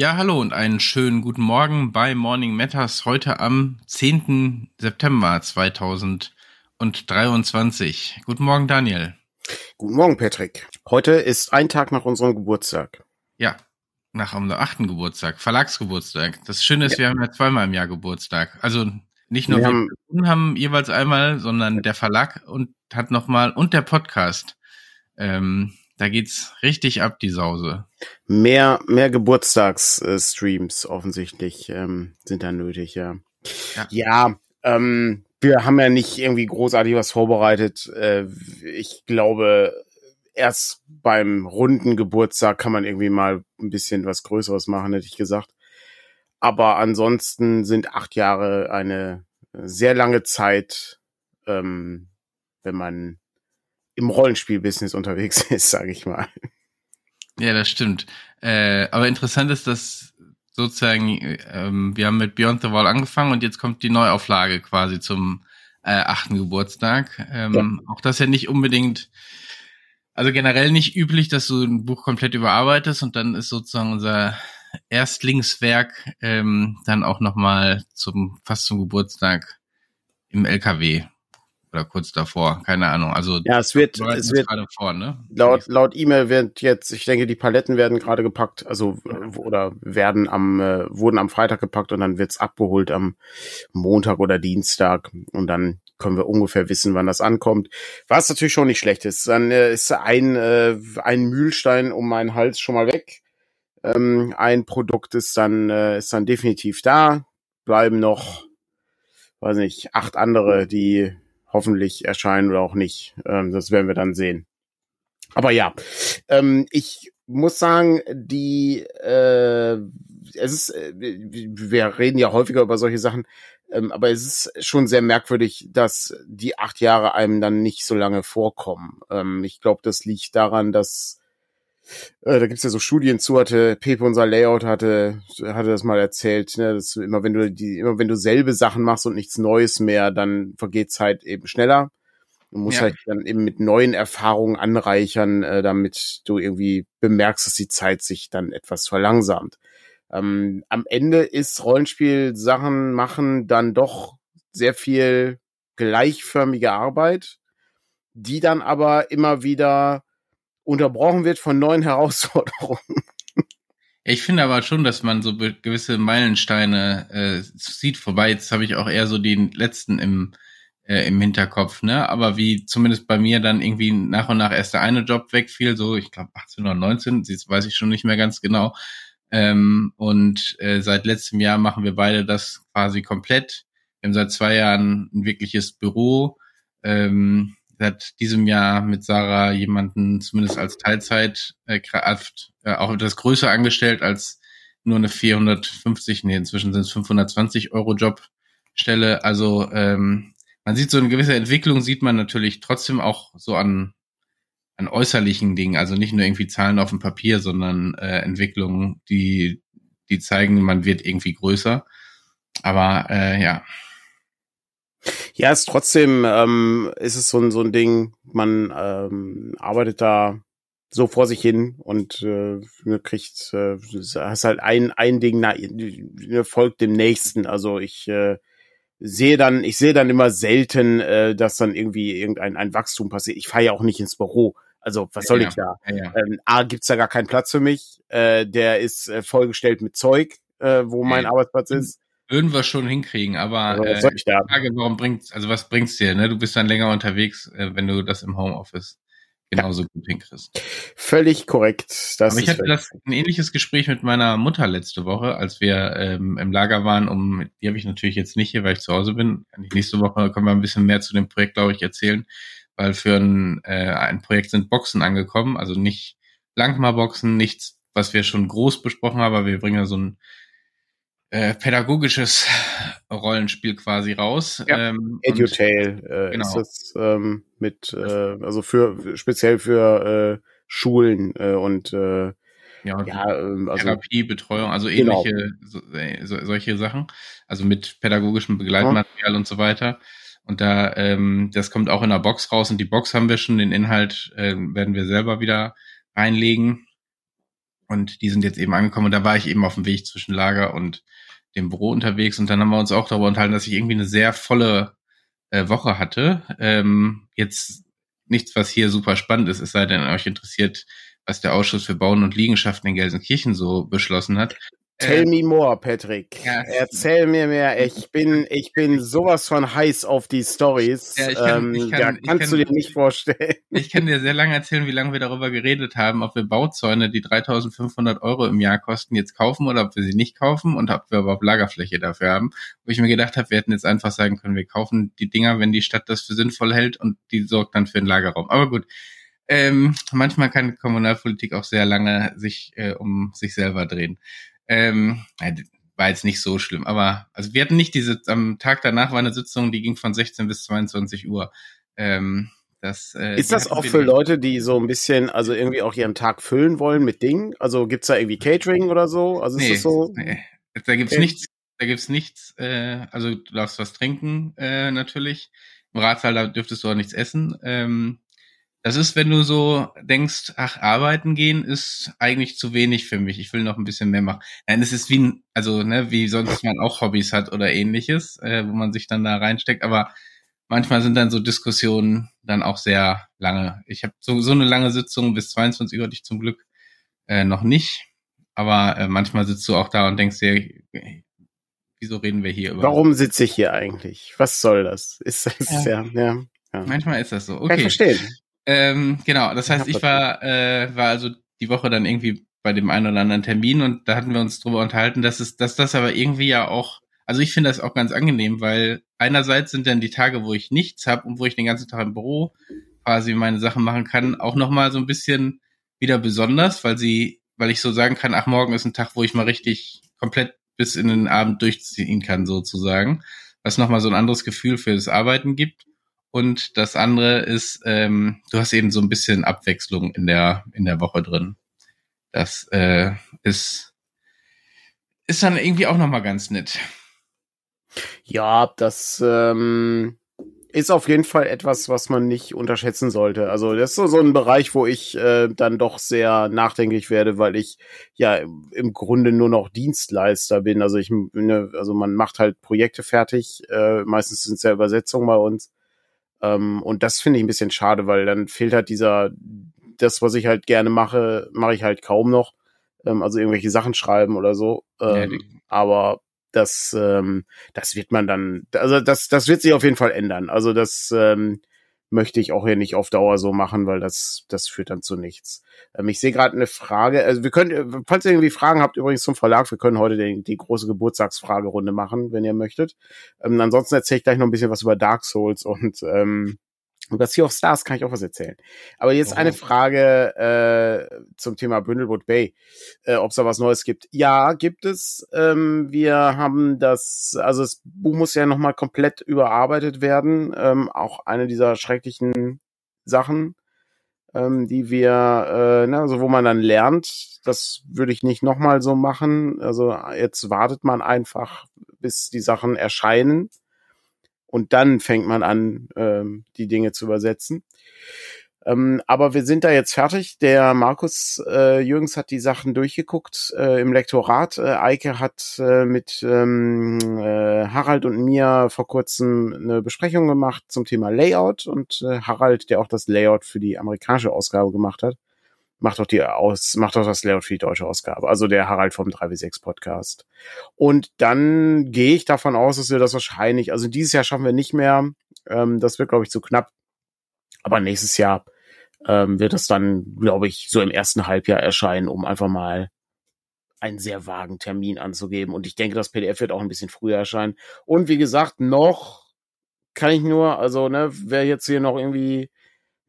Ja, hallo und einen schönen guten Morgen bei Morning Matters heute am 10. September 2023. Guten Morgen, Daniel. Guten Morgen, Patrick. Heute ist ein Tag nach unserem Geburtstag. Ja, nach unserem achten Geburtstag, Verlagsgeburtstag. Das Schöne ist, ja. wir haben ja zweimal im Jahr Geburtstag. Also nicht nur wir, wir haben, haben, jeweils einmal, sondern der Verlag und hat nochmal und der Podcast. Ähm, da geht's richtig ab, die Sause. Mehr, mehr Geburtstagsstreams offensichtlich ähm, sind da nötig, ja. Ja, ja ähm, wir haben ja nicht irgendwie großartig was vorbereitet. Äh, ich glaube, erst beim runden Geburtstag kann man irgendwie mal ein bisschen was Größeres machen, hätte ich gesagt. Aber ansonsten sind acht Jahre eine sehr lange Zeit, ähm, wenn man im Rollenspielbusiness unterwegs ist, sage ich mal. Ja, das stimmt. Äh, aber interessant ist, dass sozusagen, ähm, wir haben mit Beyond the Wall angefangen und jetzt kommt die Neuauflage quasi zum äh, achten Geburtstag. Ähm, ja. Auch das ja nicht unbedingt also generell nicht üblich, dass du ein Buch komplett überarbeitest und dann ist sozusagen unser Erstlingswerk ähm, dann auch nochmal zum fast zum Geburtstag im LKW oder kurz davor, keine Ahnung. Also ja, es wird, es wird gerade vor, ne? Laut laut E-Mail wird jetzt, ich denke, die Paletten werden gerade gepackt, also oder werden am äh, wurden am Freitag gepackt und dann wird's abgeholt am Montag oder Dienstag und dann können wir ungefähr wissen, wann das ankommt. Was natürlich schon nicht schlecht ist. Dann äh, ist ein, äh, ein Mühlstein um meinen Hals schon mal weg. Ähm, ein Produkt ist dann, äh, ist dann definitiv da. Bleiben noch, weiß nicht, acht andere, die hoffentlich erscheinen oder auch nicht. Ähm, das werden wir dann sehen. Aber ja, ähm, ich muss sagen, die äh, es ist, äh, wir reden ja häufiger über solche Sachen, ähm, aber es ist schon sehr merkwürdig, dass die acht Jahre einem dann nicht so lange vorkommen. Ähm, ich glaube, das liegt daran, dass äh, da gibt's ja so Studien zu, hatte Pepe unser Layout hatte, hatte das mal erzählt, ne, dass immer wenn du die, immer wenn du selbe Sachen machst und nichts Neues mehr, dann vergeht Zeit eben schneller. Du musst ja. halt dann eben mit neuen Erfahrungen anreichern, äh, damit du irgendwie bemerkst, dass die Zeit sich dann etwas verlangsamt. Ähm, am Ende ist Rollenspiel Sachen machen dann doch sehr viel gleichförmige Arbeit, die dann aber immer wieder unterbrochen wird von neuen Herausforderungen. Ich finde aber schon, dass man so gewisse Meilensteine äh, sieht. Wobei, jetzt habe ich auch eher so den letzten im, äh, im Hinterkopf, ne? Aber wie zumindest bei mir dann irgendwie nach und nach erst der eine Job wegfiel, so ich glaube 18 oder 19, das weiß ich schon nicht mehr ganz genau. Ähm, und äh, seit letztem Jahr machen wir beide das quasi komplett. Wir haben seit zwei Jahren ein wirkliches Büro. Ähm, seit diesem Jahr mit Sarah jemanden zumindest als Teilzeitkraft äh, auch etwas größer angestellt als nur eine 450, nee, inzwischen sind es 520 Euro Jobstelle. Also ähm, man sieht so eine gewisse Entwicklung, sieht man natürlich trotzdem auch so an an äußerlichen Dingen, also nicht nur irgendwie Zahlen auf dem Papier, sondern äh, Entwicklungen, die, die zeigen, man wird irgendwie größer. Aber äh, ja. Ja, es ist trotzdem ähm, ist es so ein, so ein Ding, man ähm, arbeitet da so vor sich hin und äh, kriegt, äh, hast halt ein, ein Ding na, folgt dem nächsten. Also ich äh, sehe dann, ich sehe dann immer selten, äh, dass dann irgendwie irgendein ein Wachstum passiert. Ich fahre ja auch nicht ins Büro. Also was soll ja, ich da? Ja, ja. Ähm, A, gibt's da gar keinen Platz für mich. Äh, der ist äh, vollgestellt mit Zeug, äh, wo mein Arbeitsplatz ist. Würden wir schon hinkriegen, aber also, was soll ich da? die Frage, warum bringt's, also was bringt's dir? Ne? Du bist dann länger unterwegs, äh, wenn du das im Homeoffice genauso gut hinkriegst. Völlig korrekt. Das Aber ich hatte das ein ähnliches Gespräch mit meiner Mutter letzte Woche, als wir ähm, im Lager waren. Um die habe ich natürlich jetzt nicht hier, weil ich zu Hause bin. Nächste Woche können wir ein bisschen mehr zu dem Projekt, glaube ich, erzählen weil für ein, äh, ein Projekt sind Boxen angekommen, also nicht Langma-Boxen, nichts, was wir schon groß besprochen haben, aber wir bringen ja so ein äh, pädagogisches Rollenspiel quasi raus. Ja, ähm, Edutail äh, genau. ist das ähm, mit, äh, also für speziell für äh, Schulen äh, und äh, ja, ja ähm, also, Therapie, Betreuung, also genau. ähnliche genau. so, so, solche Sachen, also mit pädagogischem Begleitmaterial ja. und so weiter. Und da, ähm, das kommt auch in der Box raus und die Box haben wir schon, den Inhalt äh, werden wir selber wieder reinlegen. Und die sind jetzt eben angekommen und da war ich eben auf dem Weg zwischen Lager und dem Büro unterwegs und dann haben wir uns auch darüber unterhalten, dass ich irgendwie eine sehr volle äh, Woche hatte. Ähm, jetzt nichts, was hier super spannend ist, es sei denn, euch interessiert, was der Ausschuss für Bauen und Liegenschaften in Gelsenkirchen so beschlossen hat. Tell me more, Patrick. Ja, Erzähl mir mehr. Ich bin, ich bin sowas von heiß auf die Stories. Ja, ich kann, ähm, ich kann, da kannst kann, du dir nicht vorstellen. Ich kann dir sehr lange erzählen, wie lange wir darüber geredet haben, ob wir Bauzäune, die 3500 Euro im Jahr kosten, jetzt kaufen oder ob wir sie nicht kaufen und ob wir überhaupt Lagerfläche dafür haben. Wo ich mir gedacht habe, wir hätten jetzt einfach sagen können, wir kaufen die Dinger, wenn die Stadt das für sinnvoll hält und die sorgt dann für den Lagerraum. Aber gut. Ähm, manchmal kann Kommunalpolitik auch sehr lange sich äh, um sich selber drehen. Ähm, war jetzt nicht so schlimm, aber also wir hatten nicht diese, am Tag danach war eine Sitzung, die ging von 16 bis 22 Uhr. Ähm, das, äh, ist das auch für Leute, die so ein bisschen, also irgendwie auch ihren Tag füllen wollen mit Dingen? Also gibt's da irgendwie Catering oder so? Also nee, ist das so? Nee. Da gibt's okay. nichts, da gibt's nichts, äh, also du darfst was trinken, äh, natürlich. Im Ratsaal, da dürftest du auch nichts essen. Ähm, das ist, wenn du so denkst, ach, arbeiten gehen ist eigentlich zu wenig für mich. Ich will noch ein bisschen mehr machen. Nein, es ist wie, ein, also, ne, wie sonst man auch Hobbys hat oder ähnliches, äh, wo man sich dann da reinsteckt. Aber manchmal sind dann so Diskussionen dann auch sehr lange. Ich habe so, so eine lange Sitzung bis 22 Uhr hatte ich zum Glück äh, noch nicht. Aber äh, manchmal sitzt du auch da und denkst dir, wieso reden wir hier über? Warum sitze ich hier eigentlich? Was soll das? Ist das ja, ja, ja. Manchmal ist das so. Okay. Kann ich verstehen. Ähm, genau, das heißt, ich war, äh, war also die Woche dann irgendwie bei dem einen oder anderen Termin und da hatten wir uns drüber unterhalten, dass es, dass das aber irgendwie ja auch, also ich finde das auch ganz angenehm, weil einerseits sind dann die Tage, wo ich nichts habe und wo ich den ganzen Tag im Büro quasi meine Sachen machen kann, auch nochmal so ein bisschen wieder besonders, weil sie, weil ich so sagen kann, ach, morgen ist ein Tag, wo ich mal richtig komplett bis in den Abend durchziehen kann, sozusagen. Was nochmal so ein anderes Gefühl für das Arbeiten gibt. Und das andere ist, ähm, du hast eben so ein bisschen Abwechslung in der, in der Woche drin. Das äh, ist, ist dann irgendwie auch nochmal ganz nett. Ja, das ähm, ist auf jeden Fall etwas, was man nicht unterschätzen sollte. Also das ist so, so ein Bereich, wo ich äh, dann doch sehr nachdenklich werde, weil ich ja im Grunde nur noch Dienstleister bin. Also ich bin, also man macht halt Projekte fertig. Äh, meistens sind es ja Übersetzungen bei uns. Ähm, und das finde ich ein bisschen schade, weil dann fehlt halt dieser, das, was ich halt gerne mache, mache ich halt kaum noch. Ähm, also irgendwelche Sachen schreiben oder so. Ähm, ja, aber das, ähm, das wird man dann, also das, das wird sich auf jeden Fall ändern. Also das, ähm, möchte ich auch hier nicht auf Dauer so machen, weil das, das führt dann zu nichts. Ähm, ich sehe gerade eine Frage, also wir können, falls ihr irgendwie Fragen habt, übrigens zum Verlag, wir können heute die, die große Geburtstagsfragerunde machen, wenn ihr möchtet. Ähm, ansonsten erzähle ich gleich noch ein bisschen was über Dark Souls und ähm, über Sea of Stars kann ich auch was erzählen. Aber jetzt oh. eine Frage äh, zum Thema Brindlewood Bay, äh, ob es da was Neues gibt. Ja, gibt es. Ähm, wir haben das, also das Buch muss ja nochmal komplett überarbeitet werden. Ähm, auch eine dieser schrecklichen Sachen, ähm, die wir, äh, ne, also wo man dann lernt, das würde ich nicht nochmal so machen. Also jetzt wartet man einfach, bis die Sachen erscheinen und dann fängt man an, ähm, die Dinge zu übersetzen. Ähm, aber wir sind da jetzt fertig. Der Markus äh, Jürgens hat die Sachen durchgeguckt äh, im Lektorat. Äh, Eike hat äh, mit ähm, äh, Harald und mir vor kurzem eine Besprechung gemacht zum Thema Layout und äh, Harald, der auch das Layout für die amerikanische Ausgabe gemacht hat, macht doch die aus, macht doch das Layout für die deutsche Ausgabe. Also der Harald vom 3W6 Podcast. Und dann gehe ich davon aus, dass wir das wahrscheinlich, also dieses Jahr schaffen wir nicht mehr. Ähm, das wird, glaube ich, zu knapp. Aber nächstes Jahr ähm, wird es dann, glaube ich, so im ersten Halbjahr erscheinen, um einfach mal einen sehr vagen Termin anzugeben. Und ich denke, das PDF wird auch ein bisschen früher erscheinen. Und wie gesagt, noch kann ich nur, also, ne, wer jetzt hier noch irgendwie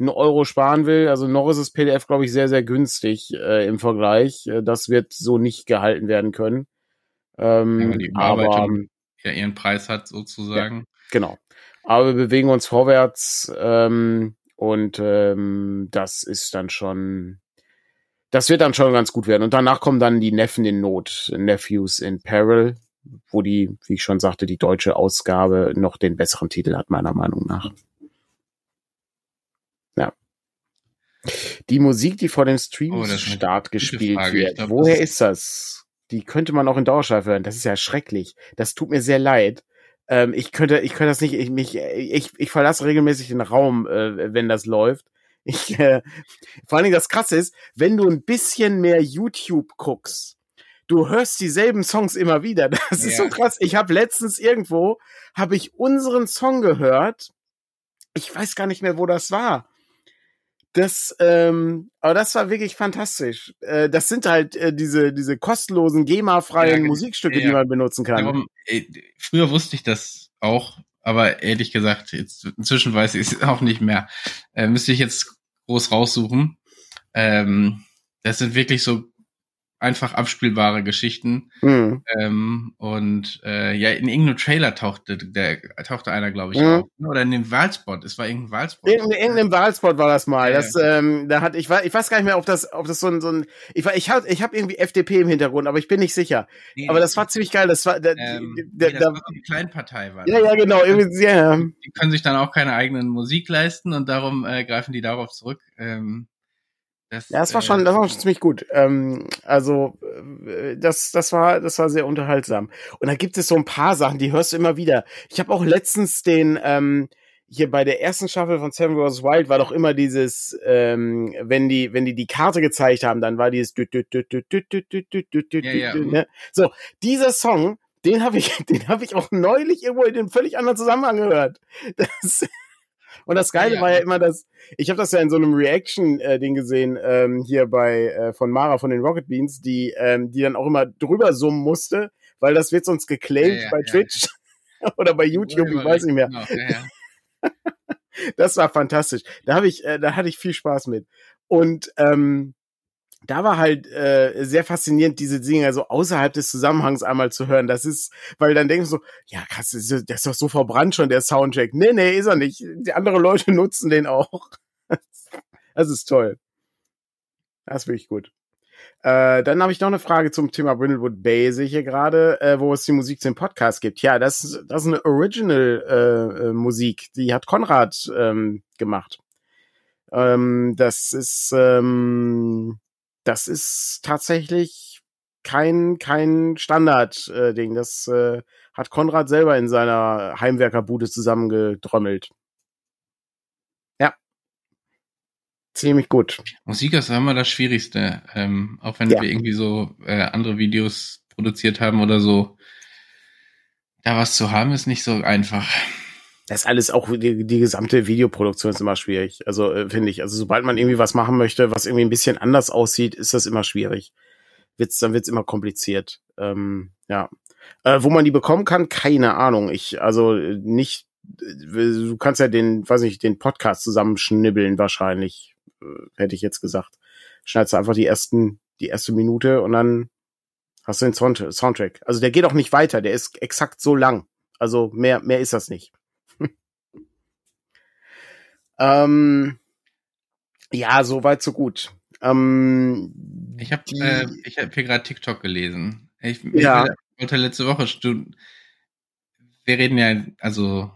einen Euro sparen will, also noch ist das PDF, glaube ich, sehr, sehr günstig äh, im Vergleich. Äh, das wird so nicht gehalten werden können. Ähm, ja, die Bearbeitung aber, ja ihren Preis hat sozusagen. Ja, genau. Aber wir bewegen uns vorwärts ähm, und ähm, das ist dann schon, das wird dann schon ganz gut werden. Und danach kommen dann die Neffen in Not, Nephews in Peril, wo die, wie ich schon sagte, die deutsche Ausgabe noch den besseren Titel hat, meiner Meinung nach. Ja. Die Musik, die vor dem Stream-Start oh, gespielt wird, glaub, woher ist das? Die könnte man auch in Dauerschleife hören. Das ist ja schrecklich. Das tut mir sehr leid. Ähm, ich könnte, ich könnte das nicht, ich, mich, ich, ich verlasse regelmäßig den Raum, äh, wenn das läuft. Ich, äh, vor allen Dingen das Krasse ist, wenn du ein bisschen mehr YouTube guckst, du hörst dieselben Songs immer wieder. Das ja. ist so krass. Ich habe letztens irgendwo, habe ich unseren Song gehört. Ich weiß gar nicht mehr, wo das war. Das, ähm, aber das war wirklich fantastisch. Äh, das sind halt äh, diese diese kostenlosen GEMA-freien ja, Musikstücke, ja. die man benutzen kann. Darum, äh, früher wusste ich das auch, aber ehrlich gesagt, jetzt, inzwischen weiß ich es auch nicht mehr. Äh, müsste ich jetzt groß raussuchen. Ähm, das sind wirklich so einfach abspielbare Geschichten. Mhm. Ähm, und äh, ja, in irgendeinem Trailer tauchte der tauchte einer, glaube ich, mhm. auf. Ne? Oder in dem Wahlspot. Es war irgendein Wahlspot. In, in irgendeinem Wahlspot war das mal. Ja, das, ähm, da hat ich weiß, ich weiß gar nicht mehr, ob das, ob das so ein, so ein ich war, ich hab, ich habe irgendwie FDP im Hintergrund, aber ich bin nicht sicher. Nee, aber das war ziemlich geil. Das war, da, ähm, der, nee, das da, war die Kleinpartei war. Ja, ja, genau. Irgendwie, ja. Die können sich dann auch keine eigenen Musik leisten und darum äh, greifen die darauf zurück. Ähm, das, ja, das war schon, das war schon ziemlich gut. Ähm, also äh, das, das war, das war sehr unterhaltsam. Und da gibt es so ein paar Sachen, die hörst du immer wieder. Ich habe auch letztens den ähm, hier bei der ersten Staffel von Seven Wars Wild war doch immer dieses, ähm, wenn die, wenn die die Karte gezeigt haben, dann war dieses ne? so dieser Song, den habe ich, den habe ich auch neulich irgendwo in einem völlig anderen Zusammenhang gehört. Das, und das Geile ja, war ja immer, dass ich habe das ja in so einem Reaction-Ding gesehen ähm, hier bei äh, von Mara von den Rocket Beans, die ähm, die dann auch immer drüber summen musste, weil das wird sonst geclaimed ja, ja, bei Twitch oder bei YouTube, ich weiß nicht mehr. Genau, das war fantastisch. Da habe ich, äh, da hatte ich viel Spaß mit. Und ähm, da war halt äh, sehr faszinierend, diese Dinge so außerhalb des Zusammenhangs einmal zu hören. Das ist, weil dann denkst du so, ja krass, der ist doch so verbrannt schon, der Soundtrack. Nee, nee, ist er nicht. Die andere Leute nutzen den auch. Das ist toll. Das ist wirklich gut. Äh, dann habe ich noch eine Frage zum Thema Brindlewood Bay, sehe ich hier gerade, äh, wo es die Musik zum Podcast gibt. Ja, das, das ist eine Original-Musik, äh, die hat Konrad ähm, gemacht. Ähm, das ist ähm, das ist tatsächlich kein, kein Standard-Ding. Äh, das äh, hat Konrad selber in seiner Heimwerkerbude zusammengedrömmelt. Ja. Ziemlich gut. Musik ist immer das Schwierigste. Ähm, auch wenn ja. wir irgendwie so äh, andere Videos produziert haben oder so. Da was zu haben, ist nicht so einfach das ist alles auch die, die gesamte Videoproduktion ist immer schwierig. Also äh, finde ich. Also sobald man irgendwie was machen möchte, was irgendwie ein bisschen anders aussieht, ist das immer schwierig. Wird's, dann wird's immer kompliziert. Ähm, ja. Äh, wo man die bekommen kann, keine Ahnung. Ich, also nicht, äh, du kannst ja den, weiß nicht, den Podcast zusammenschnibbeln wahrscheinlich, äh, hätte ich jetzt gesagt. Schneidest du einfach die ersten, die erste Minute und dann hast du den Soundtrack. Also der geht auch nicht weiter, der ist exakt so lang. Also mehr, mehr ist das nicht. Ähm, ja, so weit, so gut. Ähm, ich habe äh, ich hab hier gerade TikTok gelesen. Ich, ich ja. wollte letzte Woche. Wir reden ja, also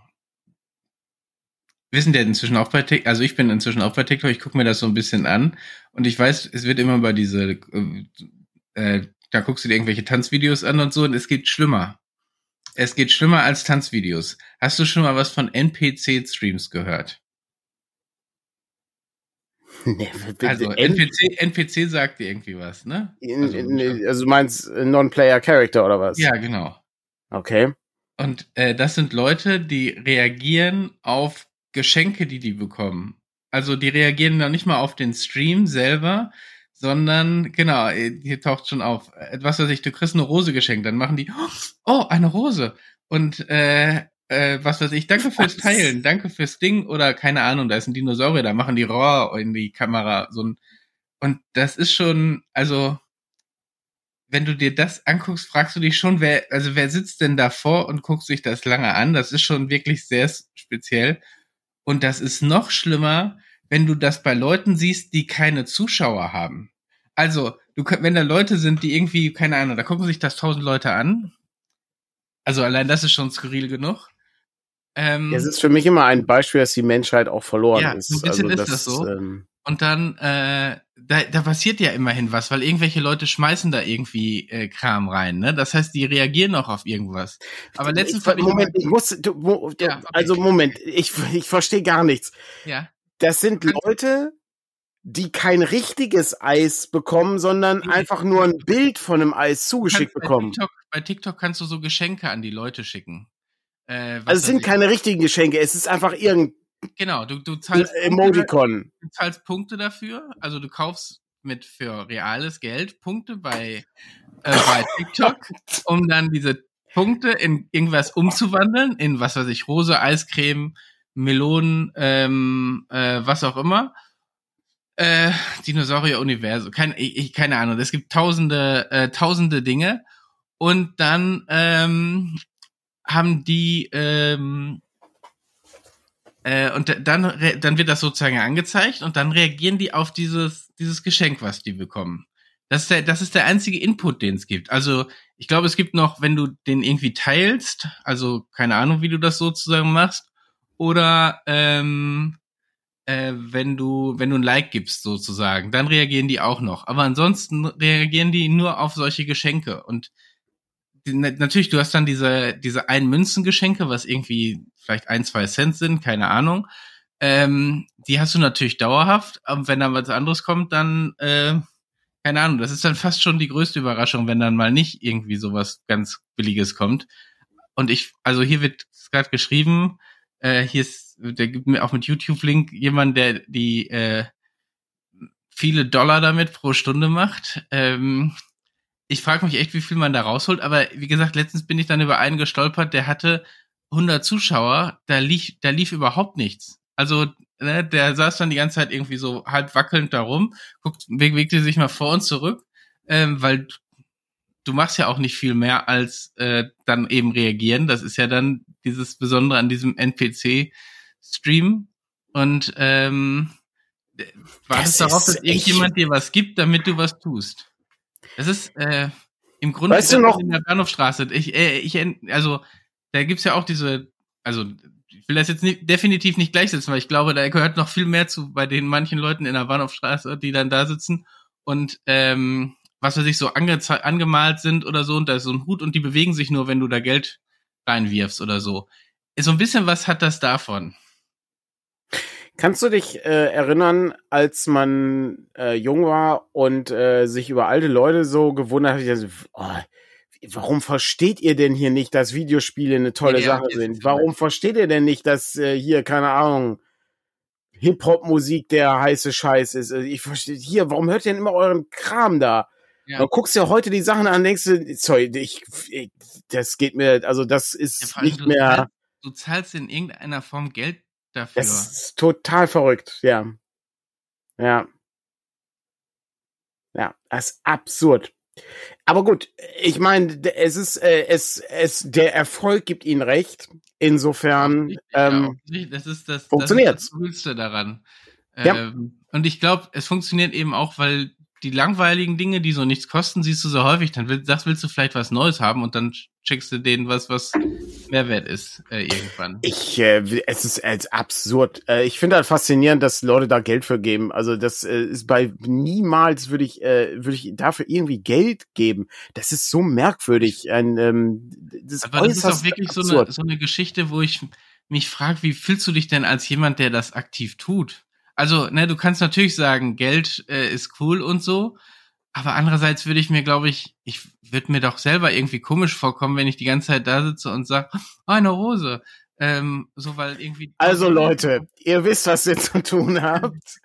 wir sind ja inzwischen auch bei TikTok, also ich bin inzwischen auch bei TikTok, ich gucke mir das so ein bisschen an und ich weiß, es wird immer bei diese, äh, äh, da guckst du dir irgendwelche Tanzvideos an und so und es geht schlimmer. Es geht schlimmer als Tanzvideos. Hast du schon mal was von NPC-Streams gehört? Nee, also NPC, NPC sagt dir irgendwie was, ne? Also, also du meinst äh, Non-Player Character oder was? Ja, genau. Okay. Und äh, das sind Leute, die reagieren auf Geschenke, die die bekommen. Also die reagieren noch nicht mal auf den Stream selber, sondern genau, äh, hier taucht schon auf. Was weiß ich, du kriegst eine Rose geschenkt, dann machen die, oh, eine Rose. Und äh, äh, was weiß ich, danke fürs Teilen, danke fürs Ding oder keine Ahnung, da ist ein Dinosaurier, da machen die Rohr in die Kamera so ein und das ist schon, also wenn du dir das anguckst, fragst du dich schon, wer, also wer sitzt denn davor und guckt sich das lange an? Das ist schon wirklich sehr speziell. Und das ist noch schlimmer, wenn du das bei Leuten siehst, die keine Zuschauer haben. Also, du, wenn da Leute sind, die irgendwie, keine Ahnung, da gucken sich das tausend Leute an. Also allein das ist schon skurril genug. Ähm, es ist für mich immer ein Beispiel, dass die Menschheit auch verloren ja, ist. Ein bisschen also, ist das, das so. Ähm, Und dann, äh, da, da passiert ja immerhin was, weil irgendwelche Leute schmeißen da irgendwie äh, Kram rein, ne? Das heißt, die reagieren auch auf irgendwas. Aber letztens ich, Moment, ich, muss, du, wo, ja, okay. also Moment, ich, ich verstehe gar nichts. Ja. Das sind Leute, die kein richtiges Eis bekommen, sondern einfach nur ein Bild von einem Eis zugeschickt bei bekommen. TikTok, bei TikTok kannst du so Geschenke an die Leute schicken. Äh, also es sind keine richtigen Geschenke, es ist einfach irgendein Genau, du, du zahlst Emoticon. Punkte, du zahlst Punkte dafür, also du kaufst mit für reales Geld Punkte bei, äh, bei TikTok, um dann diese Punkte in irgendwas umzuwandeln, in was weiß ich, Rose, Eiscreme, Melonen, ähm, äh, was auch immer. Äh, Dinosaurier-Universum, keine, ich, keine Ahnung. Es gibt tausende, äh, tausende Dinge. Und dann ähm, haben die ähm, äh, und dann, dann wird das sozusagen angezeigt und dann reagieren die auf dieses, dieses Geschenk, was die bekommen. Das ist der, das ist der einzige Input, den es gibt. Also ich glaube, es gibt noch, wenn du den irgendwie teilst, also keine Ahnung, wie du das sozusagen machst, oder ähm, äh, wenn du wenn du ein Like gibst sozusagen, dann reagieren die auch noch. Aber ansonsten reagieren die nur auf solche Geschenke und natürlich, du hast dann diese, diese ein Münzengeschenke, was irgendwie vielleicht ein, zwei Cent sind, keine Ahnung. Ähm, die hast du natürlich dauerhaft, aber wenn dann was anderes kommt, dann, äh, keine Ahnung, das ist dann fast schon die größte Überraschung, wenn dann mal nicht irgendwie sowas ganz Billiges kommt. Und ich, also hier wird gerade geschrieben, äh, hier ist, der gibt mir auch mit YouTube-Link jemand, der die äh, viele Dollar damit pro Stunde macht. Ähm, ich frage mich echt, wie viel man da rausholt. Aber wie gesagt, letztens bin ich dann über einen gestolpert, der hatte 100 Zuschauer, da lief, da lief überhaupt nichts. Also ne, der saß dann die ganze Zeit irgendwie so halb wackelnd da rum, guckt, bewegte sich mal vor und zurück, ähm, weil du machst ja auch nicht viel mehr als äh, dann eben reagieren. Das ist ja dann dieses Besondere an diesem NPC-Stream. Und ähm, wartest darauf, dass irgendjemand dir was gibt, damit du was tust. Das ist äh, im Grunde weißt du noch? in der Bahnhofstraße. Ich, äh, ich, also da gibt's ja auch diese, also ich will das jetzt nicht, definitiv nicht gleichsetzen, weil ich glaube, da gehört noch viel mehr zu bei den manchen Leuten in der Bahnhofstraße, die dann da sitzen und ähm, was weiß ich, so angemalt sind oder so und da ist so ein Hut und die bewegen sich nur, wenn du da Geld reinwirfst oder so. So ein bisschen was hat das davon. Kannst du dich äh, erinnern, als man äh, jung war und äh, sich über alte Leute so gewundert hat, also, oh, warum versteht ihr denn hier nicht, dass Videospiele eine tolle ja, Sache sind? Warum versteht ihr denn nicht, dass äh, hier, keine Ahnung, Hip-Hop-Musik der heiße Scheiß ist? Also ich verstehe, hier, warum hört ihr denn immer euren Kram da? Ja. Du guckst ja heute die Sachen an, denkst du, sorry, ich, ich das geht mir, also das ist ja, nicht mehr. Du zahlst in irgendeiner Form Geld dafür. Das ist total verrückt, ja. Ja. Ja, das ist absurd. Aber gut, ich meine, es ist, äh, es, es, der Erfolg gibt ihnen recht. Insofern ähm, ja, das ist das, funktioniert. Das, ist das Coolste daran. Ja. Ähm, und ich glaube, es funktioniert eben auch, weil die langweiligen Dinge, die so nichts kosten, siehst du so häufig. Dann will, sagst, willst du vielleicht was Neues haben und dann checkst du denen was, was Mehrwert ist äh, irgendwann. Ich, äh, es ist äh, absurd. Äh, ich finde halt faszinierend, dass Leute da Geld für geben. Also das äh, ist bei niemals würde ich, äh, würde ich dafür irgendwie Geld geben. Das ist so merkwürdig. Ein, ähm, das Aber das ist auch wirklich so eine, so eine Geschichte, wo ich mich frage, wie fühlst du dich denn als jemand, der das aktiv tut? Also, ne, du kannst natürlich sagen, Geld äh, ist cool und so, aber andererseits würde ich mir, glaube ich, ich würde mir doch selber irgendwie komisch vorkommen, wenn ich die ganze Zeit da sitze und sage, oh, eine Rose. Ähm, so weil irgendwie. Also Leute, ihr wisst, was ihr zu tun habt.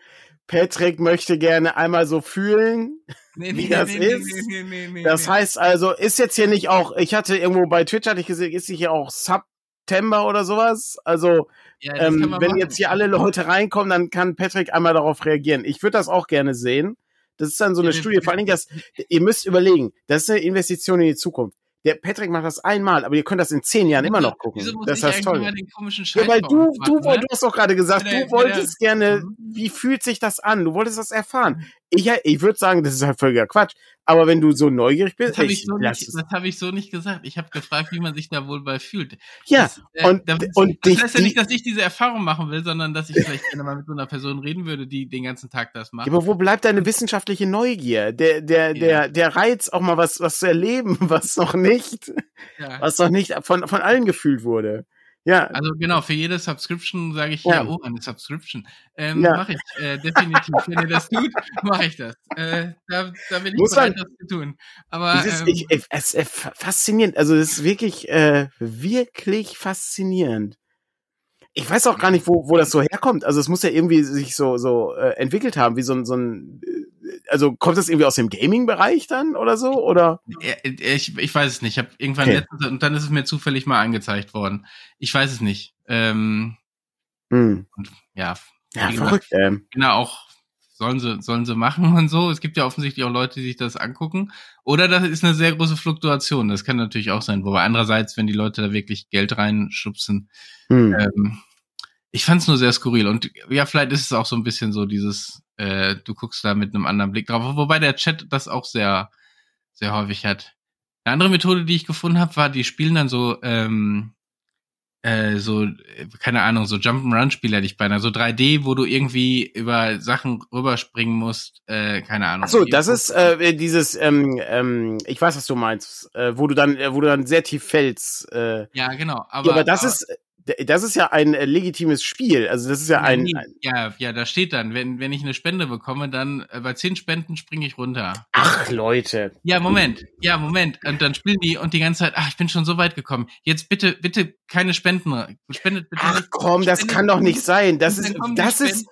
Patrick möchte gerne einmal so fühlen, nee, wie nee, das nee, ist. das heißt also, ist jetzt hier nicht auch, ich hatte irgendwo bei Twitch hatte ich gesehen, ist hier auch September oder sowas? Also ja, ähm, wenn machen. jetzt hier alle Leute reinkommen, dann kann Patrick einmal darauf reagieren. Ich würde das auch gerne sehen. Das ist dann so eine ja, Studie. Vor allen Dingen, das, ihr müsst überlegen, das ist eine Investition in die Zukunft. Der Patrick macht das einmal, aber ihr könnt das in zehn Jahren immer noch gucken. Wieso muss das ist toll. ja, weil du, du, machen, du hast doch gerade gesagt, du wolltest gerne, mhm. wie fühlt sich das an? Du wolltest das erfahren. Ich, ich würde sagen, das ist halt völliger Quatsch. Aber wenn du so neugierig bist, das habe ich, so nicht, das hab ich so nicht gesagt. Ich habe gefragt, wie man sich da wohl bei fühlt. Ja, das, äh, und, das, und das dich, heißt ja nicht, dass ich diese Erfahrung machen will, sondern dass ich vielleicht gerne mal mit so einer Person reden würde, die den ganzen Tag das macht. aber wo bleibt deine wissenschaftliche Neugier? Der, der, der, ja. der Reiz, auch mal was, was zu erleben, was noch nicht, ja. was noch nicht von, von allen gefühlt wurde. Ja. Also genau, für jede Subscription sage ich ja, ja oh, eine Subscription. Ähm, ja. Mache ich, äh, definitiv. Wenn ihr das tut, mache ich das. Äh, da, da bin ich Muss bereit, man, das zu tun. Aber das ist, ähm, ich, es, es, faszinierend. Also es ist wirklich, äh, wirklich faszinierend. Ich weiß auch gar nicht, wo, wo das so herkommt. Also es muss ja irgendwie sich so, so äh, entwickelt haben, wie so ein, so ein also kommt das irgendwie aus dem Gaming-Bereich dann oder so? Oder? Ich, ich weiß es nicht. Ich habe irgendwann okay. letztens, und dann ist es mir zufällig mal angezeigt worden. Ich weiß es nicht. Ähm, hm. und, ja, ja verrückt. ähm. Genau, auch sollen sie, sollen sie machen und so. Es gibt ja offensichtlich auch Leute, die sich das angucken. Oder das ist eine sehr große Fluktuation. Das kann natürlich auch sein. Wobei andererseits, wenn die Leute da wirklich Geld reinschubsen, hm. ähm, ich fand es nur sehr skurril. Und ja, vielleicht ist es auch so ein bisschen so dieses, äh, du guckst da mit einem anderen Blick drauf. Wobei der Chat das auch sehr, sehr häufig hat. Eine andere Methode, die ich gefunden habe, war, die spielen dann so, ähm, äh, so, keine Ahnung, so Jump'n'Run-Spiele hätte ich beinahe, so 3D, wo du irgendwie über Sachen rüberspringen musst, äh, keine Ahnung. Ach so, das ist äh, dieses, ähm, ähm, ich weiß, was du meinst, äh, wo du dann, äh, wo du dann sehr tief fällst. Äh, ja, genau. Aber, ja, aber das aber, ist, das ist ja ein äh, legitimes Spiel. Also das ist ja ein, ein, Ja, ja, da steht dann, wenn, wenn ich eine Spende bekomme, dann äh, bei zehn Spenden springe ich runter. Ach, Leute. Ja, Moment. Ja, Moment. Und dann spielen die und die ganze Zeit, ach, ich bin schon so weit gekommen. Jetzt bitte, bitte keine Spenden. Spendet bitte ach, nicht. komm, das kann doch nicht sein. Das ist, das ist.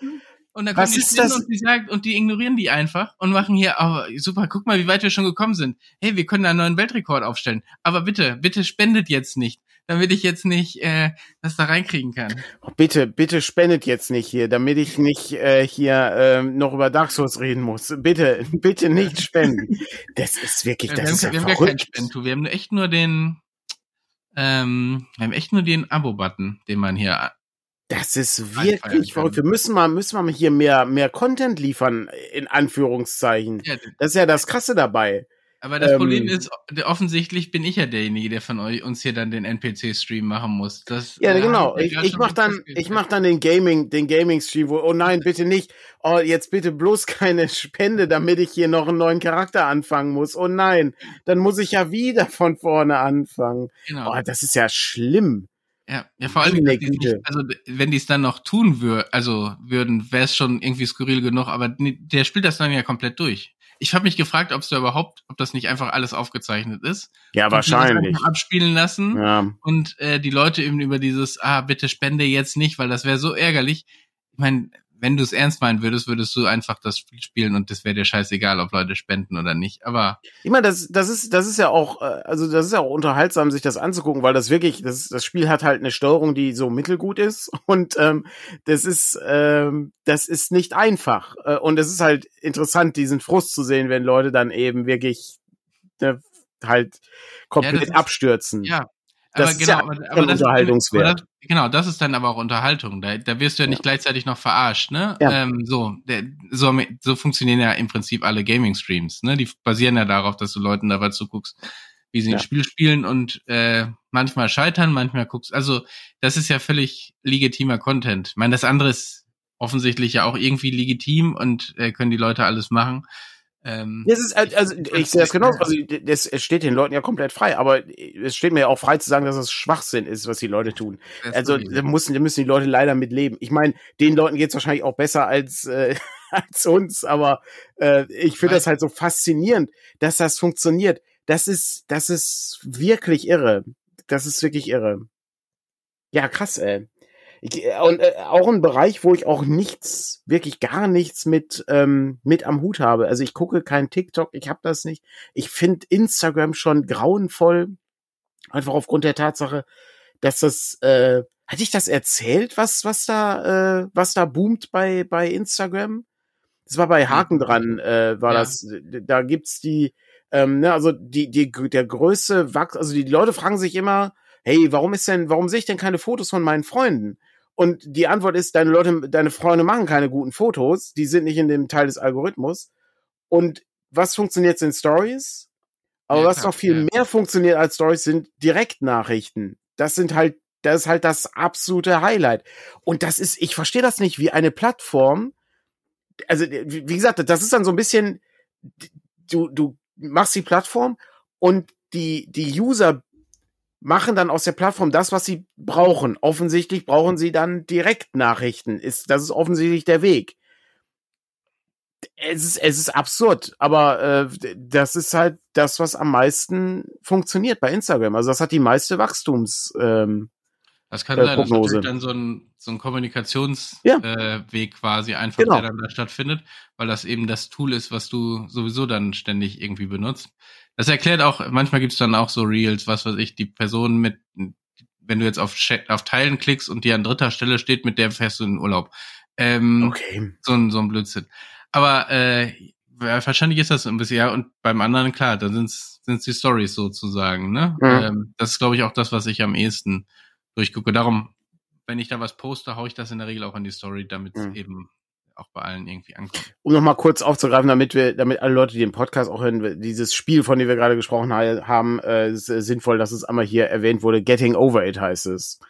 Und dann kommen Was die ist das? und die sagt, und die ignorieren die einfach und machen hier, oh, super, guck mal, wie weit wir schon gekommen sind. Hey, wir können einen neuen Weltrekord aufstellen. Aber bitte, bitte spendet jetzt nicht damit ich jetzt nicht äh, das da reinkriegen kann. Oh, bitte, bitte spendet jetzt nicht hier, damit ich nicht äh, hier äh, noch über Dark Souls reden muss. Bitte, bitte nicht spenden. Das ist wirklich, das wir ist haben, ja wir verrückt. haben kein Spendentool. Wir haben echt nur den, ähm, wir haben echt nur den Abo-Button, den man hier das ist wirklich verrückt. Wir müssen mal, müssen wir mal hier mehr, mehr Content liefern, in Anführungszeichen. Ja, das ist ja das Krasse dabei. Aber das ähm, Problem ist, offensichtlich bin ich ja derjenige, der von euch uns hier dann den NPC-Stream machen muss. Das, ja, äh, genau. Ich, ich mach dann, ich mach dann den Gaming, den Gaming-Stream, wo, oh nein, bitte nicht. Oh, jetzt bitte bloß keine Spende, damit ich hier noch einen neuen Charakter anfangen muss. Oh nein, dann muss ich ja wieder von vorne anfangen. Genau. Oh, das ist ja schlimm. Ja, ja vor allem, nicht, also wenn die es dann noch tun würden, also würden, wäre es schon irgendwie skurril genug, aber der spielt das dann ja komplett durch. Ich habe mich gefragt, ob es da überhaupt, ob das nicht einfach alles aufgezeichnet ist. Ja, wahrscheinlich. Abspielen lassen ja. und äh, die Leute eben über dieses, ah, bitte spende jetzt nicht, weil das wäre so ärgerlich. Ich meine, wenn du es ernst meinen würdest, würdest du einfach das Spiel spielen und das wäre dir scheißegal, ob Leute spenden oder nicht. Aber ich meine, das, das ist, das ist ja auch, äh, also das ist ja auch unterhaltsam, sich das anzugucken, weil das wirklich, das, das Spiel hat halt eine Steuerung, die so mittelgut ist und ähm, das ist, ähm, das ist nicht einfach äh, und es ist halt interessant, diesen Frust zu sehen, wenn Leute dann eben wirklich äh, halt komplett ja, ist, abstürzen. Ja, das aber genau, ja aber, aber das, Unterhaltungswert. Das, genau, das ist dann aber auch Unterhaltung. Da, da wirst du ja nicht ja. gleichzeitig noch verarscht, ne? Ja. Ähm, so, der, so, so funktionieren ja im Prinzip alle Gaming-Streams, ne? Die basieren ja darauf, dass du Leuten dabei zuguckst, wie sie ja. ein Spiel spielen und äh, manchmal scheitern, manchmal guckst. Also, das ist ja völlig legitimer Content. Ich meine, das andere ist offensichtlich ja auch irgendwie legitim und äh, können die Leute alles machen. Ähm, das ist, also ich sehe das genauso. Also, das steht den Leuten ja komplett frei, aber es steht mir ja auch frei zu sagen, dass es Schwachsinn ist, was die Leute tun. Also da müssen, da müssen die Leute leider mit leben. Ich meine, den Leuten geht's wahrscheinlich auch besser als, äh, als uns, aber äh, ich finde das halt so faszinierend, dass das funktioniert. Das ist, das ist wirklich irre. Das ist wirklich irre. Ja, krass, ey. Ich, äh, und äh, auch ein Bereich, wo ich auch nichts, wirklich gar nichts mit, ähm, mit am Hut habe. Also ich gucke kein TikTok, ich habe das nicht. Ich finde Instagram schon grauenvoll, einfach aufgrund der Tatsache, dass das, äh, hatte ich das erzählt, was, was da, äh, was da boomt bei, bei Instagram? Das war bei Haken dran, äh, war ja. das, da gibt's die, ähm, ne, also die, die, der größte Wachs, also die Leute fragen sich immer, hey, warum ist denn, warum sehe ich denn keine Fotos von meinen Freunden? Und die Antwort ist, deine Leute, deine Freunde machen keine guten Fotos, die sind nicht in dem Teil des Algorithmus. Und was funktioniert sind Stories? Aber ja, was noch viel ja. mehr funktioniert als Stories sind Direktnachrichten. Das sind halt, das ist halt das absolute Highlight. Und das ist, ich verstehe das nicht, wie eine Plattform, also wie gesagt, das ist dann so ein bisschen, du, du machst die Plattform und die, die User machen dann aus der Plattform das, was sie brauchen. Offensichtlich brauchen sie dann Direktnachrichten. Ist, das ist offensichtlich der Weg. Es ist, es ist absurd, aber äh, das ist halt das, was am meisten funktioniert bei Instagram. Also das hat die meiste Wachstums. Ähm, das kann äh, sein, dass natürlich dann so ein, so ein Kommunikationsweg ja. äh, quasi einfach, genau. der dann da stattfindet, weil das eben das Tool ist, was du sowieso dann ständig irgendwie benutzt. Das erklärt auch, manchmal gibt's dann auch so Reels, was weiß ich, die Person mit, wenn du jetzt auf, auf Teilen klickst und die an dritter Stelle steht, mit der fährst du in den Urlaub. Ähm, okay. So ein, so ein Blödsinn. Aber äh, wahrscheinlich ist das ein bisschen, ja, und beim anderen, klar, da sind's sind's die Stories sozusagen, ne? Mhm. Ähm, das ist, glaube ich, auch das, was ich am ehesten durchgucke. Darum, wenn ich da was poste, hau ich das in der Regel auch in die Story, damit es mhm. eben auch bei allen irgendwie ankommt. Um nochmal kurz aufzugreifen, damit wir, damit alle Leute, die den Podcast auch hören, dieses Spiel, von dem wir gerade gesprochen haben, äh, ist äh, sinnvoll, dass es einmal hier erwähnt wurde. Getting Over It heißt es.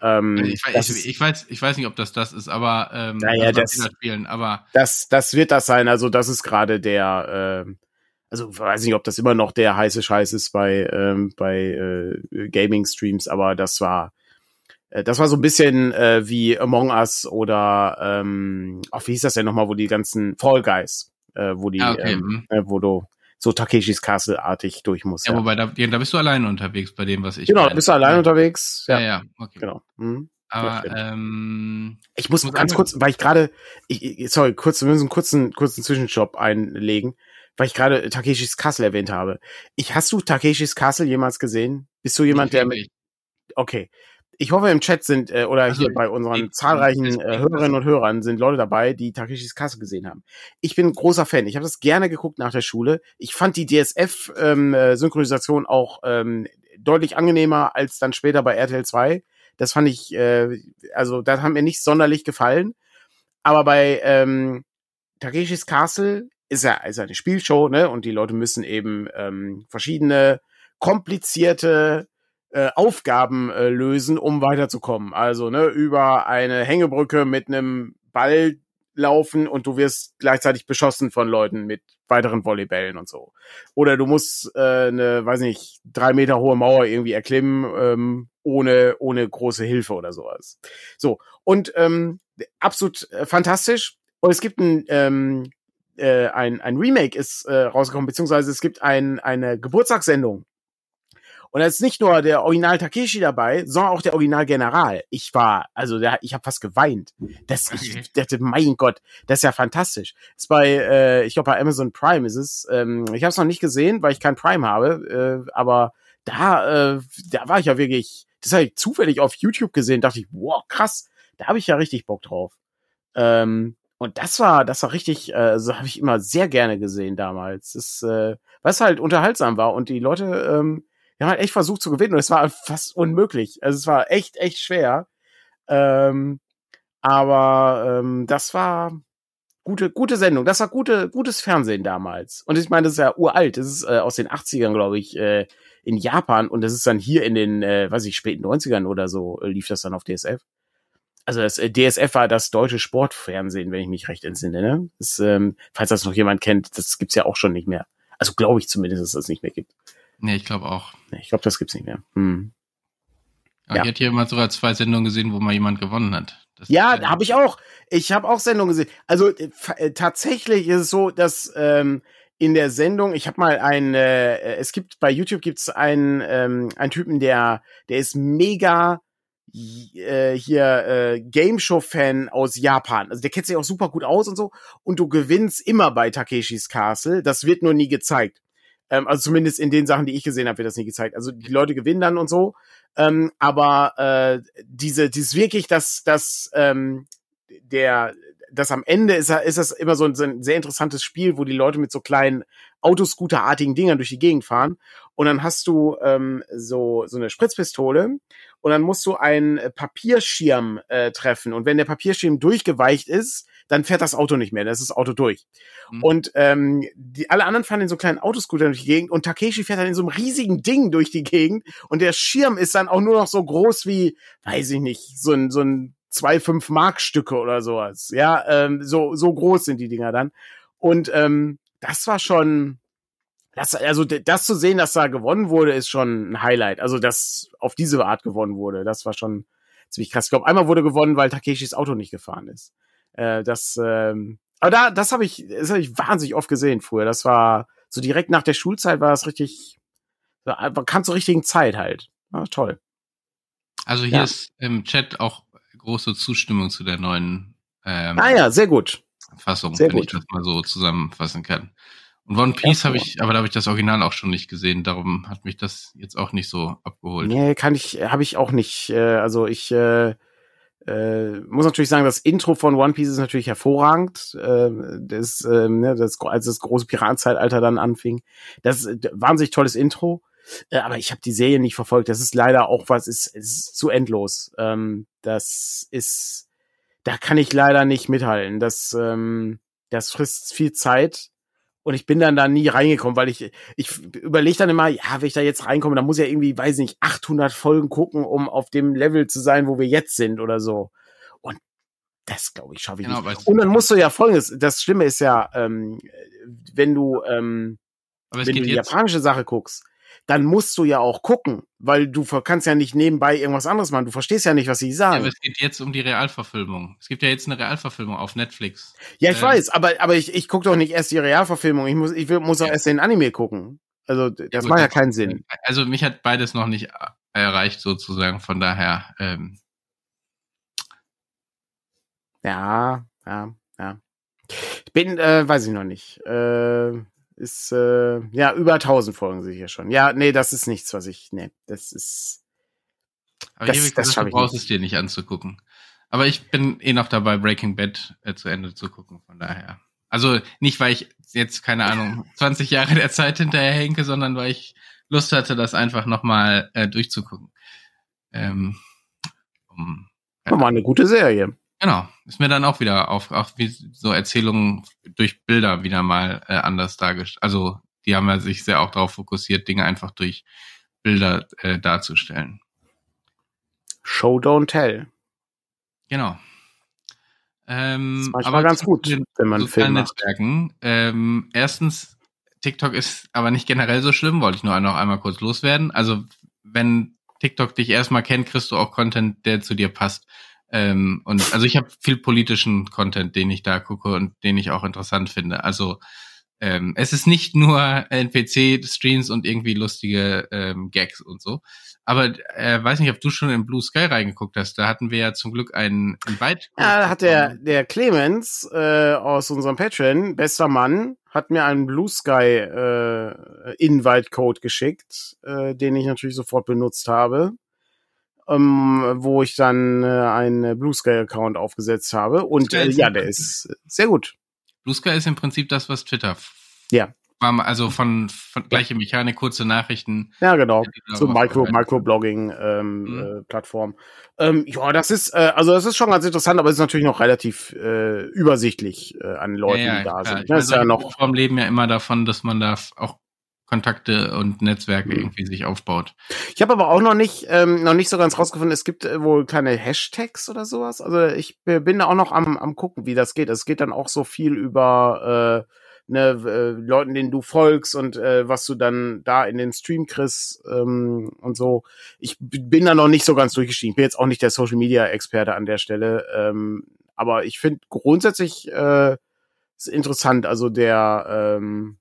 Ähm, ich, weiß, ich, ich, weiß, ich weiß nicht, ob das das ist, aber ähm, naja, das, das, spielen, aber das, das wird das sein. Also das ist gerade der, äh, also weiß nicht, ob das immer noch der heiße Scheiß ist bei ähm, bei äh, Gaming Streams, aber das war das war so ein bisschen äh, wie Among Us oder ähm, ach, wie hieß das denn nochmal, wo die ganzen Fall Guys, äh, wo die, ah, okay. ähm, mhm. äh, wo du so Takeshis Castle-artig durch musst. Ja, ja, wobei da, ja, da bist du alleine unterwegs bei dem, was ich. Genau, bist du alleine unterwegs. Ja, ja, ja okay. Genau. Mhm. Aber ähm, ich muss, muss ganz kurz, weil ich gerade, sorry, kurz, wir müssen einen kurzen, kurzen Zwischenjob einlegen, weil ich gerade Takeshis Castle erwähnt habe. Ich hast du Takeshis Castle jemals gesehen? Bist du jemand, der mit? Okay, ich hoffe, im Chat sind äh, oder also, hier bei unseren ich, zahlreichen äh, Hörerinnen und Hörern sind Leute dabei, die Takeshis Kasse gesehen haben. Ich bin großer Fan. Ich habe das gerne geguckt nach der Schule. Ich fand die DSF-Synchronisation ähm, auch ähm, deutlich angenehmer als dann später bei RTL 2. Das fand ich, äh, also das hat mir nicht sonderlich gefallen. Aber bei ähm, Takeshis Castle ist ja ist eine Spielshow, ne? Und die Leute müssen eben ähm, verschiedene komplizierte äh, Aufgaben äh, lösen, um weiterzukommen. Also ne, über eine Hängebrücke mit einem Ball laufen und du wirst gleichzeitig beschossen von Leuten mit weiteren Volleybällen und so. Oder du musst äh, eine, weiß nicht, drei Meter hohe Mauer irgendwie erklimmen, ähm, ohne, ohne große Hilfe oder sowas. So, und ähm, absolut äh, fantastisch. Und es gibt ein, ähm, äh, ein, ein Remake ist äh, rausgekommen, beziehungsweise es gibt ein, eine Geburtstagssendung und da ist nicht nur der Original Takeshi dabei, sondern auch der Original General. Ich war, also der, ich habe fast geweint. Das, ich dachte, mein Gott, das ist ja fantastisch. Ist bei, äh, ich glaube bei Amazon Prime ist es. Ähm, ich habe es noch nicht gesehen, weil ich kein Prime habe. Äh, aber da, äh, da war ich ja wirklich, das habe ich zufällig auf YouTube gesehen. Dachte ich, wow, krass, da habe ich ja richtig Bock drauf. Ähm, und das war, das war richtig, äh, so habe ich immer sehr gerne gesehen damals. Das, äh, was halt unterhaltsam war und die Leute ähm, wir haben halt echt versucht zu gewinnen und es war fast unmöglich. Also es war echt, echt schwer. Ähm, aber ähm, das war gute, gute Sendung. Das war gute, gutes Fernsehen damals. Und ich meine, das ist ja uralt. Das ist äh, aus den 80ern, glaube ich, äh, in Japan. Und das ist dann hier in den, äh, weiß ich, späten 90ern oder so, äh, lief das dann auf DSF. Also das äh, DSF war das deutsche Sportfernsehen, wenn ich mich recht entsinne. Ne? Das, ähm, falls das noch jemand kennt, das gibt's ja auch schon nicht mehr. Also glaube ich zumindest, dass es das nicht mehr gibt. Nee, ich glaube auch. Ich glaube, das gibt's nicht mehr. Hm. Aber ja. Ich hätte hier mal sogar zwei Sendungen gesehen, wo mal jemand gewonnen hat. Das ja, habe ich auch. Ich habe auch Sendungen gesehen. Also äh, tatsächlich ist es so, dass ähm, in der Sendung, ich habe mal ein, äh, es gibt bei YouTube gibt's einen, ähm, einen Typen, der, der ist mega äh, hier äh, Game Show Fan aus Japan. Also der kennt sich auch super gut aus und so. Und du gewinnst immer bei Takeshis Castle. Das wird nur nie gezeigt. Ähm, also zumindest in den Sachen, die ich gesehen habe, wird das nie gezeigt. Also die Leute gewinnen dann und so. Ähm, aber äh, diese, dieses wirklich, dass, dass ähm, der, das am Ende ist, ist das immer so ein, so ein sehr interessantes Spiel, wo die Leute mit so kleinen Autoscooter-artigen Dingern durch die Gegend fahren. Und dann hast du ähm, so, so eine Spritzpistole und dann musst du einen Papierschirm äh, treffen. Und wenn der Papierschirm durchgeweicht ist, dann fährt das Auto nicht mehr, dann ist das Auto durch. Mhm. Und ähm, die, alle anderen fahren in so kleinen Autoscooter durch die Gegend und Takeshi fährt dann in so einem riesigen Ding durch die Gegend und der Schirm ist dann auch nur noch so groß wie, weiß ich nicht, so ein, so ein zwei, fünf Mark Stücke oder sowas. Ja, ähm, so, so groß sind die Dinger dann. Und ähm, das war schon, das, also das zu sehen, dass da gewonnen wurde, ist schon ein Highlight. Also dass auf diese Art gewonnen wurde, das war schon ziemlich krass. Ich glaube, einmal wurde gewonnen, weil Takeshis Auto nicht gefahren ist. Äh, das, ähm, aber da, das habe ich, das habe ich wahnsinnig oft gesehen früher. Das war so direkt nach der Schulzeit war das richtig, kam zur richtigen Zeit halt. War toll. Also hier ja. ist im Chat auch große Zustimmung zu der neuen ähm, ah ja, sehr gut. Fassung, sehr wenn gut. ich das mal so zusammenfassen kann. Und One Piece habe ich, aber da habe ich das Original auch schon nicht gesehen, darum hat mich das jetzt auch nicht so abgeholt. Nee, kann ich, habe ich auch nicht. Äh, also ich äh, äh, muss natürlich sagen, das Intro von One Piece ist natürlich hervorragend. Äh, das, äh, ne, das, als das große Piratenzeitalter dann anfing. Das ist wahnsinnig tolles Intro. Äh, aber ich habe die Serie nicht verfolgt. Das ist leider auch was, ist, ist zu endlos. Ähm, das ist, da kann ich leider nicht mithalten. Das, ähm, das frisst viel Zeit. Und ich bin dann da nie reingekommen, weil ich, ich überlege dann immer, ja, wenn ich da jetzt reinkomme, dann muss ich ja irgendwie, weiß nicht, 800 Folgen gucken, um auf dem Level zu sein, wo wir jetzt sind oder so. Und das, glaube ich, schaffe ich genau, nicht. Und dann musst du ja folgendes, das Schlimme ist ja, ähm, wenn du, ähm, wenn du die japanische Sache guckst, dann musst du ja auch gucken, weil du kannst ja nicht nebenbei irgendwas anderes machen. Du verstehst ja nicht, was sie sagen. Ja, aber es geht jetzt um die Realverfilmung. Es gibt ja jetzt eine Realverfilmung auf Netflix. Ja, ich ähm, weiß, aber, aber ich, ich gucke doch nicht erst die Realverfilmung. Ich muss, ich will, muss auch ja. erst den Anime gucken. Also, das ja, gut, macht ja keinen Sinn. Also, mich hat beides noch nicht erreicht, sozusagen. Von daher, ähm. Ja, ja, ja. Ich bin, äh, weiß ich noch nicht. Äh, ist, äh, ja, über 1000 Folgen sehe ich hier schon. Ja, nee, das ist nichts, was ich, nee, das ist. Aber das, das gesagt, du brauchst es dir nicht anzugucken. Aber ich bin eh noch dabei, Breaking Bad äh, zu Ende zu gucken, von daher. Also nicht, weil ich jetzt, keine Ahnung, 20 Jahre der Zeit hinterher henke, sondern weil ich Lust hatte, das einfach nochmal äh, durchzugucken. Ähm, um, ja. Mal eine gute Serie. Genau, ist mir dann auch wieder auf, auch wie so Erzählungen durch Bilder wieder mal äh, anders dargestellt. Also die haben ja sich sehr auch darauf fokussiert, Dinge einfach durch Bilder äh, darzustellen. Show don't tell. Genau. Ähm, das ist aber ganz gut, wenn man Film macht. Netzwerken. Ähm, erstens, TikTok ist aber nicht generell so schlimm, wollte ich nur noch einmal kurz loswerden. Also wenn TikTok dich erstmal kennt, kriegst du auch Content, der zu dir passt. Ähm, und also ich habe viel politischen Content, den ich da gucke und den ich auch interessant finde. Also ähm, es ist nicht nur NPC-Streams und irgendwie lustige ähm, Gags und so. Aber äh, weiß nicht, ob du schon in Blue Sky reingeguckt hast. Da hatten wir ja zum Glück einen Invite. Ja, da hat der, der Clemens äh, aus unserem Patreon, bester Mann, hat mir einen Blue Sky äh, Invite-Code geschickt, äh, den ich natürlich sofort benutzt habe ähm, wo ich dann äh, einen Blue Sky Account aufgesetzt habe. Und äh, ja, der ist sehr gut. Blue Sky ist im Prinzip das, was Twitter. Ja. War also von, von gleiche Mechanik, kurze Nachrichten. Ja, genau. So Micro, Microblogging ähm, mhm. äh, Plattform. Ähm, ja, das ist, äh, also das ist schon ganz interessant, aber es ist natürlich noch relativ äh, übersichtlich äh, an Leuten, ja, ja, die da klar. sind. Das also ist ja noch. Vom Leben ja immer davon, dass man da auch Kontakte und Netzwerke mhm. irgendwie sich aufbaut. Ich habe aber auch noch nicht ähm, noch nicht so ganz rausgefunden, es gibt äh, wohl kleine Hashtags oder sowas. Also ich bin da auch noch am, am gucken, wie das geht. Es geht dann auch so viel über äh, ne, äh, Leuten, denen du folgst und äh, was du dann da in den Stream kriegst ähm, und so. Ich bin da noch nicht so ganz durchgestiegen. Ich bin jetzt auch nicht der Social Media Experte an der Stelle, ähm, aber ich finde grundsätzlich äh, ist interessant. Also der ähm,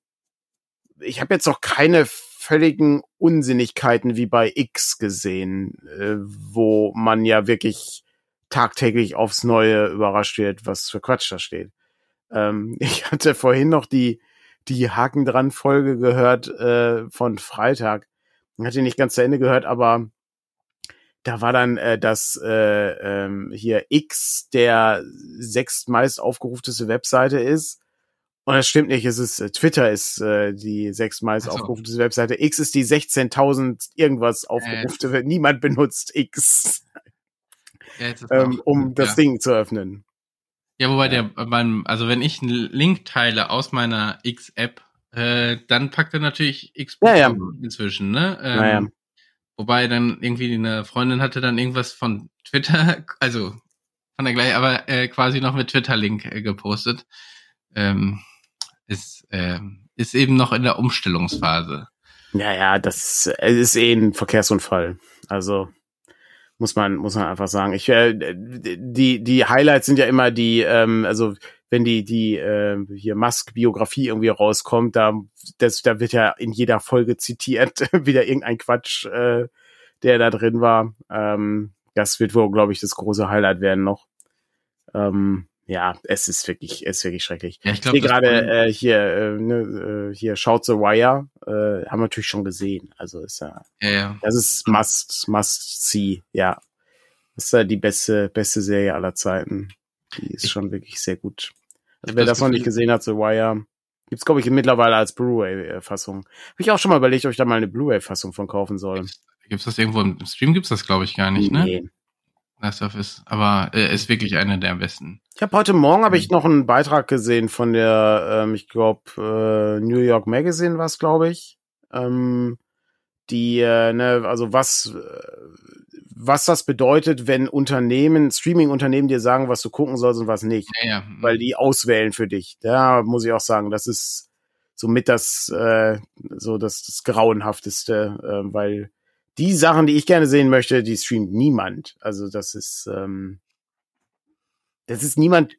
ich habe jetzt noch keine völligen Unsinnigkeiten wie bei X gesehen, äh, wo man ja wirklich tagtäglich aufs Neue überrascht wird, was für Quatsch da steht. Ähm, ich hatte vorhin noch die, die Haken dran Folge gehört äh, von Freitag. Ich hatte nicht ganz zu Ende gehört, aber da war dann äh, das äh, ähm, hier X der sechstmeist aufgerufteste Webseite ist und das stimmt nicht, es ist, äh, Twitter ist äh, die sechstmeist so. aufgerufte Webseite. X ist die 16.000 irgendwas aufgerufte, äh. niemand benutzt X, ja, ähm, um das ja. Ding zu öffnen. Ja, wobei ja. der beim, also wenn ich einen Link teile aus meiner X-App, äh, dann packt er natürlich X ja, ja. inzwischen, ne? Ähm, naja. Wobei dann irgendwie eine Freundin hatte dann irgendwas von Twitter, also von der gleichen, aber äh, quasi noch mit Twitter-Link äh, gepostet. Ähm, ist, äh, ist eben noch in der Umstellungsphase. Ja, ja, das ist eh ein Verkehrsunfall. Also muss man muss man einfach sagen. Ich äh, die die Highlights sind ja immer die ähm, also wenn die die äh, hier Musk Biografie irgendwie rauskommt, da das da wird ja in jeder Folge zitiert wieder irgendein Quatsch, äh, der da drin war. Ähm, das wird wohl glaube ich das große Highlight werden noch. Ähm, ja, es ist wirklich, es ist wirklich schrecklich. Ja, ich glaube gerade äh, hier, äh, ne, äh, hier Shout the Wire, äh, haben wir natürlich schon gesehen. Also ist ja, ja, ja. das ist must, must see, ja. Das ist ja die beste, beste Serie aller Zeiten. Die ist ich, schon wirklich sehr gut. Also wer das, das noch nicht gesehen hat, The Wire, gibt's glaube ich mittlerweile als Blu-ray-Fassung. Habe ich auch schon mal überlegt, ob ich da mal eine Blu-ray-Fassung von kaufen soll. Gibt's, das irgendwo im Stream? Gibt's das glaube ich gar nicht, ne? Nee. Of Us, aber äh, ist wirklich eine der besten. Ich habe heute Morgen habe ich noch einen Beitrag gesehen von der, ähm, ich glaube äh, New York Magazine was, glaube ich, ähm, die, äh, ne, also was, äh, was das bedeutet, wenn Unternehmen, Streaming-Unternehmen dir sagen, was du gucken sollst und was nicht, ja, ja. weil die auswählen für dich. Da muss ich auch sagen, das ist somit das, äh, so das, das grauenhafteste, äh, weil die Sachen, die ich gerne sehen möchte, die streamt niemand. Also das ist, ähm, das ist niemand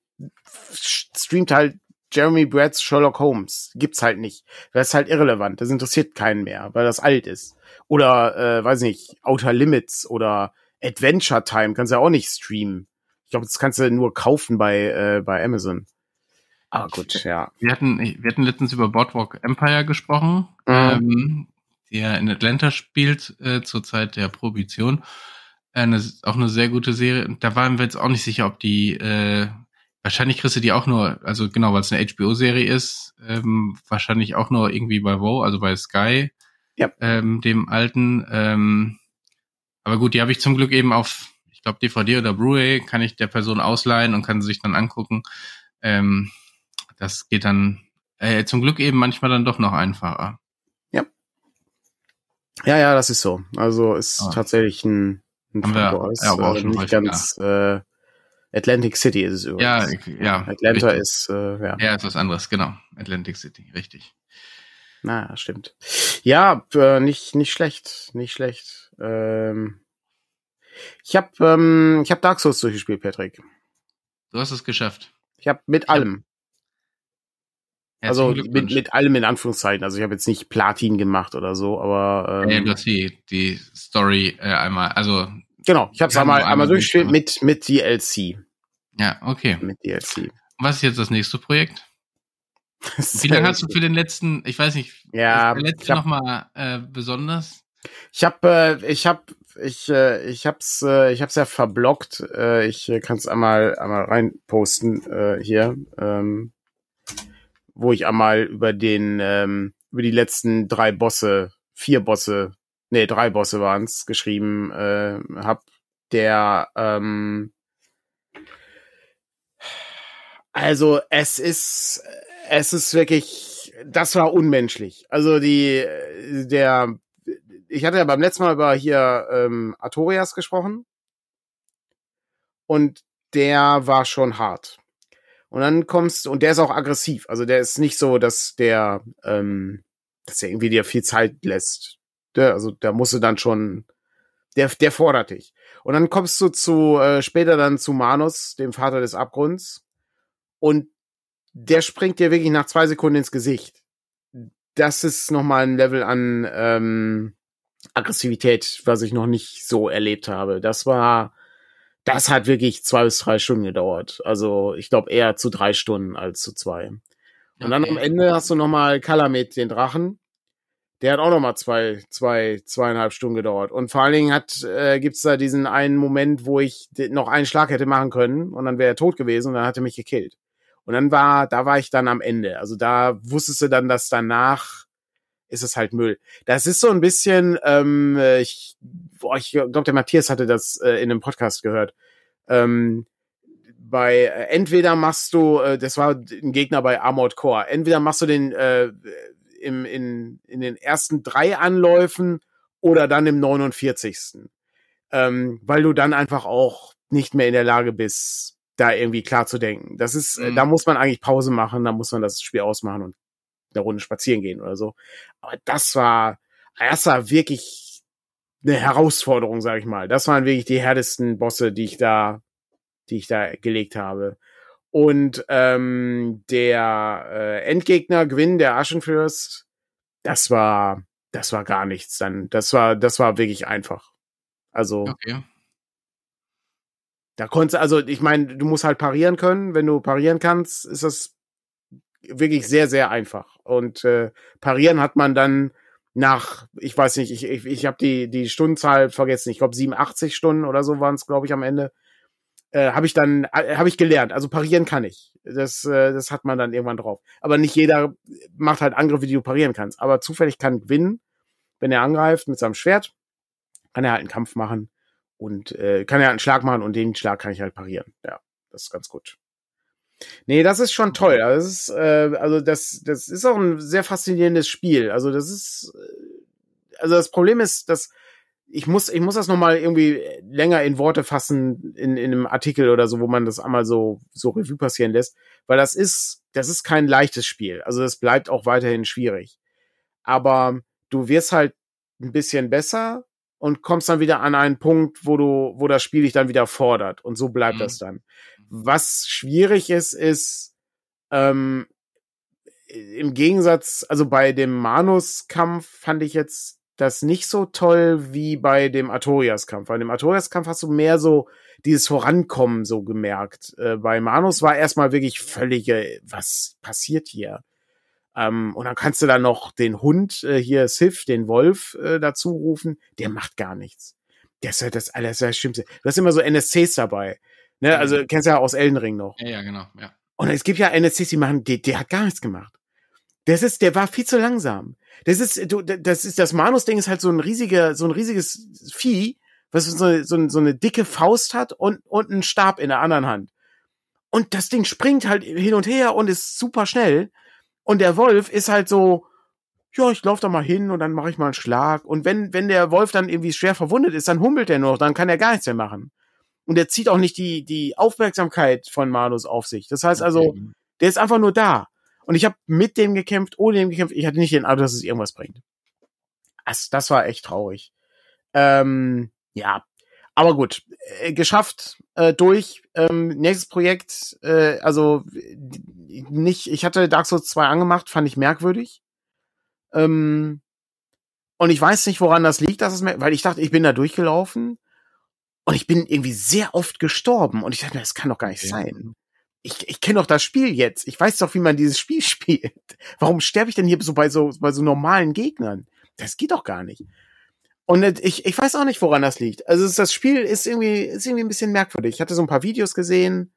streamt halt Jeremy Bratts Sherlock Holmes. Gibt's halt nicht. Das ist halt irrelevant. Das interessiert keinen mehr, weil das alt ist. Oder, äh, weiß nicht, Outer Limits oder Adventure Time kannst du ja auch nicht streamen. Ich glaube, das kannst du nur kaufen bei, äh, bei Amazon. Ah, gut, ja. Wir hatten, wir hatten letztens über Boardwalk Empire gesprochen. Mhm. Ähm, der in Atlanta spielt äh, zur Zeit der Prohibition. Eine, auch eine sehr gute Serie. Da waren wir jetzt auch nicht sicher, ob die äh, wahrscheinlich kriegst du die auch nur, also genau, weil es eine HBO-Serie ist, ähm, wahrscheinlich auch nur irgendwie bei Wow, also bei Sky, ja. ähm, dem alten. Ähm, aber gut, die habe ich zum Glück eben auf, ich glaube, DVD oder Blu-ray kann ich der Person ausleihen und kann sie sich dann angucken. Ähm, das geht dann äh, zum Glück eben manchmal dann doch noch einfacher. Ja, ja, das ist so. Also ist ah. tatsächlich ein, ein wir, ja, aber auch äh, schon nicht ganz äh, Atlantic City ist es übrigens. Ja, ja. Atlanta richtig. ist äh, ja. Ja, ist was anderes, genau. Atlantic City, richtig. Na, stimmt. Ja, äh, nicht nicht schlecht, nicht schlecht. Ähm, ich habe ähm, ich habe Dark Souls durchgespielt, Patrick. Du hast es geschafft. Ich habe mit ich allem. Also mit, mit allem in Anführungszeichen. Also ich habe jetzt nicht Platin gemacht oder so, aber ähm, ja, du hast die, die Story äh, einmal, also genau, ich habe es einmal, einmal durchgespielt mit mit DLC. Ja, okay. Mit DLC. Was ist jetzt das nächste Projekt? Wie lange hast du für den letzten, ich weiß nicht, ja, der letzte nochmal äh, besonders? Ich habe, äh, ich habe, ich, äh, ich hab's, äh, ich hab's ja verblockt. Äh, ich kann es einmal, einmal reinposten äh, hier. Ähm, wo ich einmal über den, ähm, über die letzten drei Bosse, vier Bosse, nee, drei Bosse waren's, geschrieben äh, hab, der, ähm, also es ist, es ist wirklich, das war unmenschlich. Also die, der, ich hatte ja beim letzten Mal über hier ähm, Artorias gesprochen und der war schon hart. Und dann kommst und der ist auch aggressiv. Also der ist nicht so, dass der, ähm, dass er irgendwie dir viel Zeit lässt. Der, also da musst du dann schon, der, der fordert dich. Und dann kommst du zu äh, später dann zu Manus, dem Vater des Abgrunds, und der springt dir wirklich nach zwei Sekunden ins Gesicht. Das ist nochmal ein Level an ähm, Aggressivität, was ich noch nicht so erlebt habe. Das war das hat wirklich zwei bis drei Stunden gedauert. Also ich glaube eher zu drei Stunden als zu zwei. Und okay. dann am Ende hast du nochmal Kalamet, den Drachen. Der hat auch nochmal zwei, zwei, zweieinhalb Stunden gedauert. Und vor allen Dingen hat, äh, gibt's da diesen einen Moment, wo ich noch einen Schlag hätte machen können und dann wäre er tot gewesen und dann hat er mich gekillt. Und dann war, da war ich dann am Ende. Also da wusstest du dann, dass danach ist es halt Müll. Das ist so ein bisschen, ähm, ich, boah, ich glaube, der Matthias hatte das äh, in einem Podcast gehört. Ähm, bei äh, entweder machst du, äh, das war ein Gegner bei Armored Core, entweder machst du den äh, im, in, in den ersten drei Anläufen oder dann im 49. Ähm, weil du dann einfach auch nicht mehr in der Lage bist, da irgendwie klar zu denken. Das ist, äh, mhm. da muss man eigentlich Pause machen, da muss man das Spiel ausmachen und eine Runde spazieren gehen oder so. Aber das war, das war wirklich eine Herausforderung, sag ich mal. Das waren wirklich die härtesten Bosse, die ich da, die ich da gelegt habe. Und ähm, der äh, Endgegner Gwyn, der Aschenfürst, das war, das war gar nichts. Dann, das war, das war wirklich einfach. Also okay. da konntest also, ich meine, du musst halt parieren können. Wenn du parieren kannst, ist das wirklich sehr, sehr einfach. Und äh, parieren hat man dann nach, ich weiß nicht, ich, ich, ich habe die, die Stundenzahl vergessen, ich glaube 87 Stunden oder so waren es, glaube ich, am Ende. Äh, habe ich dann, äh, habe ich gelernt. Also parieren kann ich. Das, äh, das hat man dann irgendwann drauf. Aber nicht jeder macht halt Angriffe, die du parieren kannst. Aber zufällig kann gewinnen, wenn er angreift mit seinem Schwert, kann er halt einen Kampf machen und äh, kann er halt einen Schlag machen und den Schlag kann ich halt parieren. Ja, das ist ganz gut. Nee, das ist schon toll. Also das ist, äh, also das, das ist auch ein sehr faszinierendes Spiel. Also das ist, äh, also das Problem ist, dass ich muss, ich muss das nochmal irgendwie länger in Worte fassen in, in einem Artikel oder so, wo man das einmal so, so Revue passieren lässt, weil das ist, das ist kein leichtes Spiel. Also das bleibt auch weiterhin schwierig. Aber du wirst halt ein bisschen besser und kommst dann wieder an einen Punkt, wo du, wo das Spiel dich dann wieder fordert. Und so bleibt mhm. das dann. Was schwierig ist, ist, ähm, im Gegensatz, also bei dem Manus-Kampf fand ich jetzt das nicht so toll wie bei dem Artorias-Kampf. Bei dem Artorias-Kampf hast du mehr so dieses Vorankommen so gemerkt. Äh, bei Manus war erstmal wirklich völlige, was passiert hier? Ähm, und dann kannst du dann noch den Hund, äh, hier Sif, den Wolf, äh, dazu rufen. Der macht gar nichts. Der ist halt das alles das Schlimmste. Du hast immer so NSCs dabei. Ne, also kennst du ja aus Elden Ring noch. Ja, ja, genau, ja. Und es gibt ja NSCs, die machen, der, der hat gar nichts gemacht. Das ist, der war viel zu langsam. Das ist, du, das ist, das Manus-Ding ist halt so ein riesiger, so ein riesiges Vieh, was so, so, so eine dicke Faust hat und, und einen Stab in der anderen Hand. Und das Ding springt halt hin und her und ist super schnell. Und der Wolf ist halt so, ja, ich laufe da mal hin und dann mache ich mal einen Schlag. Und wenn, wenn der Wolf dann irgendwie schwer verwundet ist, dann humpelt er nur, dann kann er gar nichts mehr machen. Und er zieht auch nicht die, die Aufmerksamkeit von Manus auf sich. Das heißt also, der ist einfach nur da. Und ich habe mit dem gekämpft, ohne dem gekämpft. Ich hatte nicht den Eindruck, dass es irgendwas bringt. Das, das war echt traurig. Ähm, ja, aber gut, äh, geschafft, äh, durch. Ähm, nächstes Projekt, äh, also nicht, ich hatte Dark Souls 2 angemacht, fand ich merkwürdig. Ähm, und ich weiß nicht, woran das liegt, dass es weil ich dachte, ich bin da durchgelaufen und ich bin irgendwie sehr oft gestorben. Und ich dachte, das kann doch gar nicht ja. sein. Ich, ich kenne doch das Spiel jetzt. Ich weiß doch, wie man dieses Spiel spielt. Warum sterbe ich denn hier so bei so, bei so normalen Gegnern? Das geht doch gar nicht. Und ich, ich weiß auch nicht, woran das liegt. Also das Spiel ist irgendwie, ist irgendwie ein bisschen merkwürdig. Ich hatte so ein paar Videos gesehen,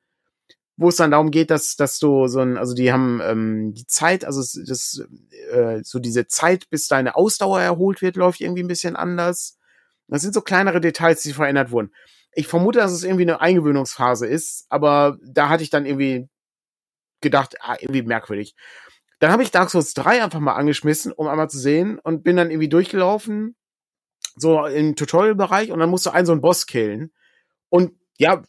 wo es dann darum geht, dass, dass du so ein, also die haben ähm, die Zeit, also das, äh, so diese Zeit, bis deine Ausdauer erholt wird, läuft irgendwie ein bisschen anders. Das sind so kleinere Details, die verändert wurden. Ich vermute, dass es irgendwie eine Eingewöhnungsphase ist, aber da hatte ich dann irgendwie gedacht, ah, irgendwie merkwürdig. Dann habe ich Dark Souls 3 einfach mal angeschmissen, um einmal zu sehen und bin dann irgendwie durchgelaufen, so im Tutorial-Bereich und dann musst du einen so einen Boss killen. Und ja,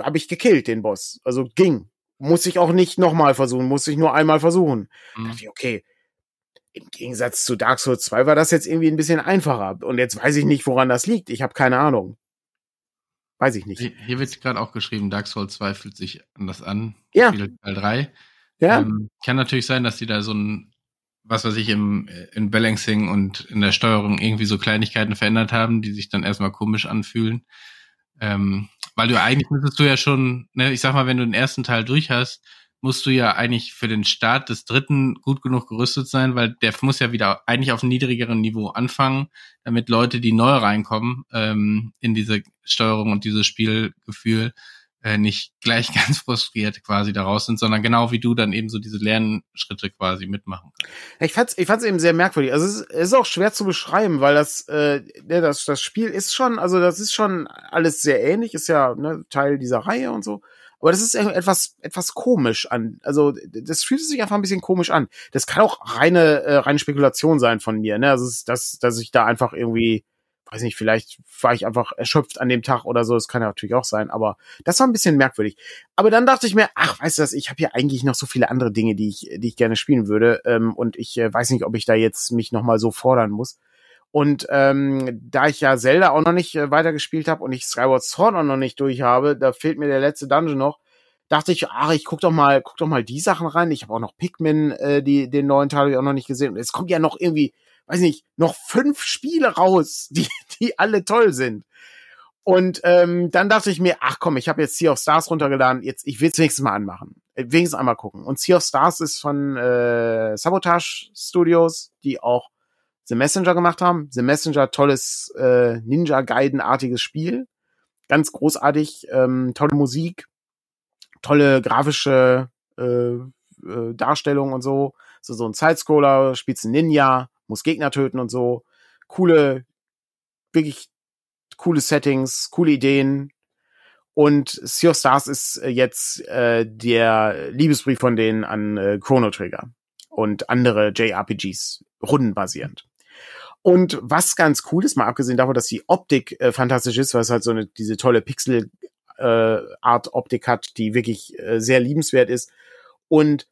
habe ich gekillt, den Boss. Also ging. Muss ich auch nicht nochmal versuchen, muss ich nur einmal versuchen. Mhm. Da dachte ich, okay, im Gegensatz zu Dark Souls 2 war das jetzt irgendwie ein bisschen einfacher. Und jetzt weiß ich nicht, woran das liegt. Ich habe keine Ahnung. Weiß ich nicht. Hier wird gerade auch geschrieben, Dark Souls 2 fühlt sich anders an. Ja. Teil 3. Ja. Ähm, kann natürlich sein, dass die da so ein, was weiß ich, im, in Balancing und in der Steuerung irgendwie so Kleinigkeiten verändert haben, die sich dann erstmal komisch anfühlen. Ähm, weil du eigentlich müsstest du ja schon, ne, ich sag mal, wenn du den ersten Teil durch hast, musst du ja eigentlich für den Start des dritten gut genug gerüstet sein, weil der muss ja wieder eigentlich auf niedrigeren Niveau anfangen, damit Leute, die neu reinkommen ähm, in diese Steuerung und dieses Spielgefühl, äh, nicht gleich ganz frustriert quasi daraus sind, sondern genau wie du dann eben so diese Lernschritte quasi mitmachen kannst. Ich fand's, ich fand's eben sehr merkwürdig. Also es ist, ist auch schwer zu beschreiben, weil das, äh, ne, das, das Spiel ist schon, also das ist schon alles sehr ähnlich, ist ja ne, Teil dieser Reihe und so. Aber das ist etwas, etwas komisch an. Also, das fühlt sich einfach ein bisschen komisch an. Das kann auch reine, äh, reine Spekulation sein von mir, ne? Also, dass, dass ich da einfach irgendwie, weiß nicht, vielleicht war ich einfach erschöpft an dem Tag oder so. Das kann ja natürlich auch sein, aber das war ein bisschen merkwürdig. Aber dann dachte ich mir, ach, weißt du was, ich habe hier eigentlich noch so viele andere Dinge, die ich, die ich gerne spielen würde. Ähm, und ich äh, weiß nicht, ob ich da jetzt mich nochmal so fordern muss. Und ähm, da ich ja Zelda auch noch nicht äh, weitergespielt habe und ich Skyward Sword auch noch nicht durch habe, da fehlt mir der letzte Dungeon noch, dachte ich, ach, ich guck doch mal, guck doch mal die Sachen rein. Ich habe auch noch Pikmin, äh, die den neuen Teil ich auch noch nicht gesehen. Und es kommt ja noch irgendwie, weiß nicht, noch fünf Spiele raus, die die alle toll sind. Und ähm, dann dachte ich mir, ach komm, ich habe jetzt Sea of Stars runtergeladen, jetzt ich will es wenigstens mal anmachen, äh, wenigstens einmal gucken. Und Sea of Stars ist von äh, Sabotage Studios, die auch The Messenger gemacht haben. The Messenger, tolles äh, Ninja Gaiden-artiges Spiel. Ganz großartig, ähm, tolle Musik, tolle grafische äh, äh, Darstellung und so. So, so ein Sidescroller, spielst ein Ninja, muss Gegner töten und so. Coole, wirklich coole Settings, coole Ideen. Und Sea of Stars ist äh, jetzt äh, der Liebesbrief von denen an äh, Chrono Trigger und andere JRPGs, rundenbasierend. Und was ganz cool ist, mal abgesehen davon, dass die Optik äh, fantastisch ist, weil es halt so eine, diese tolle Pixel äh, Art Optik hat, die wirklich äh, sehr liebenswert ist. Und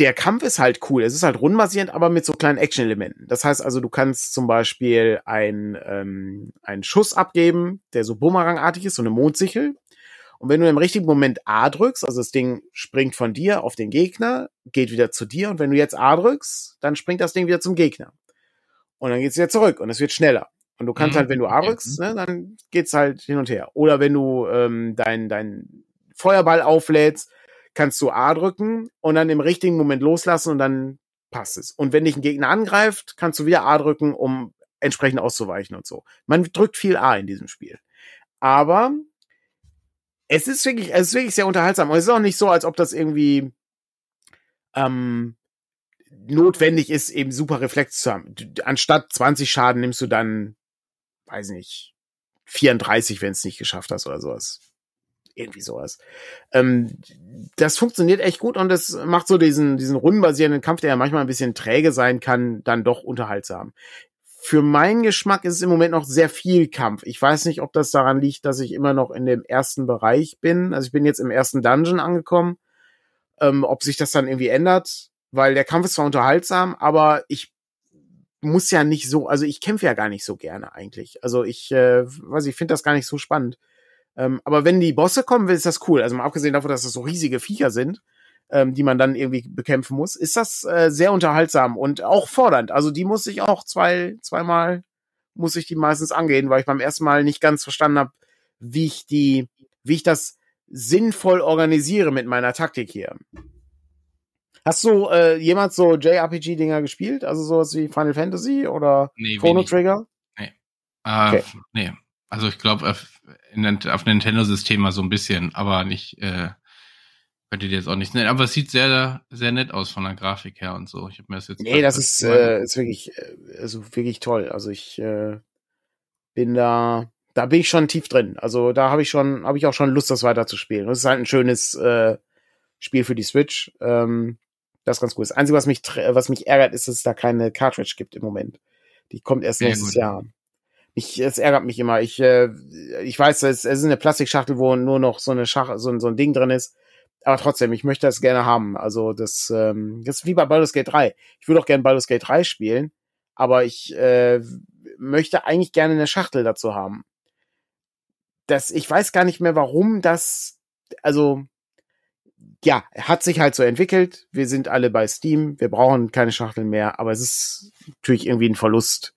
der Kampf ist halt cool. Es ist halt rundenbasierend, aber mit so kleinen Action-Elementen. Das heißt also, du kannst zum Beispiel ein, ähm, einen Schuss abgeben, der so bumerangartig ist, so eine Mondsichel. Und wenn du im richtigen Moment A drückst, also das Ding springt von dir auf den Gegner, geht wieder zu dir. Und wenn du jetzt A drückst, dann springt das Ding wieder zum Gegner. Und dann geht's wieder zurück und es wird schneller. Und du kannst mhm. halt, wenn du A drückst, ne, dann geht's halt hin und her. Oder wenn du ähm, dein, dein Feuerball auflädst, kannst du A drücken und dann im richtigen Moment loslassen und dann passt es. Und wenn dich ein Gegner angreift, kannst du wieder A drücken, um entsprechend auszuweichen und so. Man drückt viel A in diesem Spiel. Aber es ist wirklich, es ist wirklich sehr unterhaltsam. Und es ist auch nicht so, als ob das irgendwie ähm, notwendig ist, eben super Reflex zu haben. Anstatt 20 Schaden nimmst du dann, weiß nicht, 34, wenn es nicht geschafft hast oder sowas. Irgendwie sowas. Ähm, das funktioniert echt gut und das macht so diesen, diesen rundenbasierenden Kampf, der ja manchmal ein bisschen träge sein kann, dann doch unterhaltsam. Für meinen Geschmack ist es im Moment noch sehr viel Kampf. Ich weiß nicht, ob das daran liegt, dass ich immer noch in dem ersten Bereich bin. Also ich bin jetzt im ersten Dungeon angekommen. Ähm, ob sich das dann irgendwie ändert, weil der Kampf ist zwar unterhaltsam, aber ich muss ja nicht so, also ich kämpfe ja gar nicht so gerne eigentlich. Also ich, äh, weiß ich, finde das gar nicht so spannend. Ähm, aber wenn die Bosse kommen, ist das cool. Also mal abgesehen davon, dass das so riesige Viecher sind, ähm, die man dann irgendwie bekämpfen muss, ist das äh, sehr unterhaltsam und auch fordernd. Also die muss ich auch zwei, zweimal muss ich die meistens angehen, weil ich beim ersten Mal nicht ganz verstanden habe, wie ich die, wie ich das sinnvoll organisiere mit meiner Taktik hier. Hast du äh, jemals so JRPG-Dinger gespielt? Also sowas wie Final Fantasy oder nee, Chrono Trigger? Nee. Uh, okay. Nee. Also ich glaube auf, auf Nintendo-System mal so ein bisschen, aber nicht, äh, könnte dir jetzt auch nicht nennen. Aber es sieht sehr, sehr nett aus von der Grafik her und so. Ich habe mir das jetzt. Nee, das ist, äh, ist wirklich, äh, also wirklich toll. Also ich äh, bin da, da bin ich schon tief drin. Also da habe ich schon, habe ich auch schon Lust, das weiterzuspielen. Das ist halt ein schönes äh, Spiel für die Switch. Ähm, das ist ganz cool. Das Einzige, was mich, was mich ärgert, ist, dass es da keine Cartridge gibt im Moment. Die kommt erst nächstes Jahr. Ich, es ärgert mich immer. Ich, äh, ich weiß, es, es ist eine Plastikschachtel, wo nur noch so eine Schach, so, so ein Ding drin ist. Aber trotzdem, ich möchte das gerne haben. Also das, ähm, das ist wie bei Baldur's Gate 3. Ich würde auch gerne Baldur's Gate 3 spielen, aber ich äh, möchte eigentlich gerne eine Schachtel dazu haben. Das, ich weiß gar nicht mehr, warum das, also ja, hat sich halt so entwickelt. Wir sind alle bei Steam. Wir brauchen keine Schachteln mehr. Aber es ist natürlich irgendwie ein Verlust,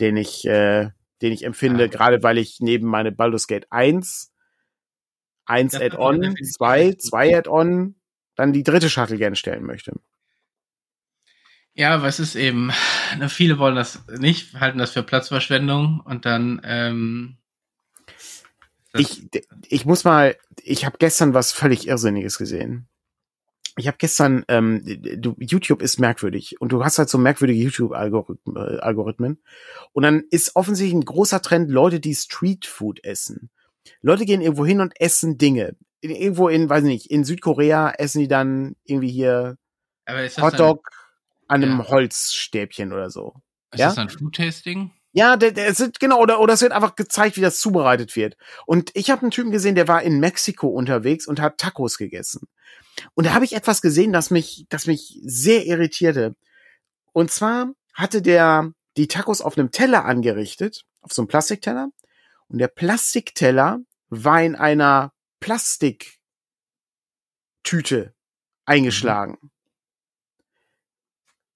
den ich, äh, den ich empfinde, ja. gerade weil ich neben meine Baldur's Gate 1, 1 Add-on, 2, 2 Add-on, dann die dritte Schachtel gerne stellen möchte. Ja, was ist eben, ne, viele wollen das nicht, halten das für Platzverschwendung und dann ähm, ich, ich muss mal, ich habe gestern was völlig Irrsinniges gesehen. Ich habe gestern, ähm, du, YouTube ist merkwürdig und du hast halt so merkwürdige YouTube-Algorithmen. Und dann ist offensichtlich ein großer Trend Leute, die Streetfood essen. Leute gehen irgendwo hin und essen Dinge. in, irgendwo in, weiß nicht, in Südkorea essen die dann irgendwie hier Hotdog an einem ja. Holzstäbchen oder so. Ist ja? das ein Food-Tasting? Ja, der, der ist, genau, oder, oder es wird einfach gezeigt, wie das zubereitet wird. Und ich habe einen Typen gesehen, der war in Mexiko unterwegs und hat Tacos gegessen. Und da habe ich etwas gesehen, das mich, das mich sehr irritierte. Und zwar hatte der die Tacos auf einem Teller angerichtet, auf so einem Plastikteller. Und der Plastikteller war in einer Plastiktüte eingeschlagen. Mhm.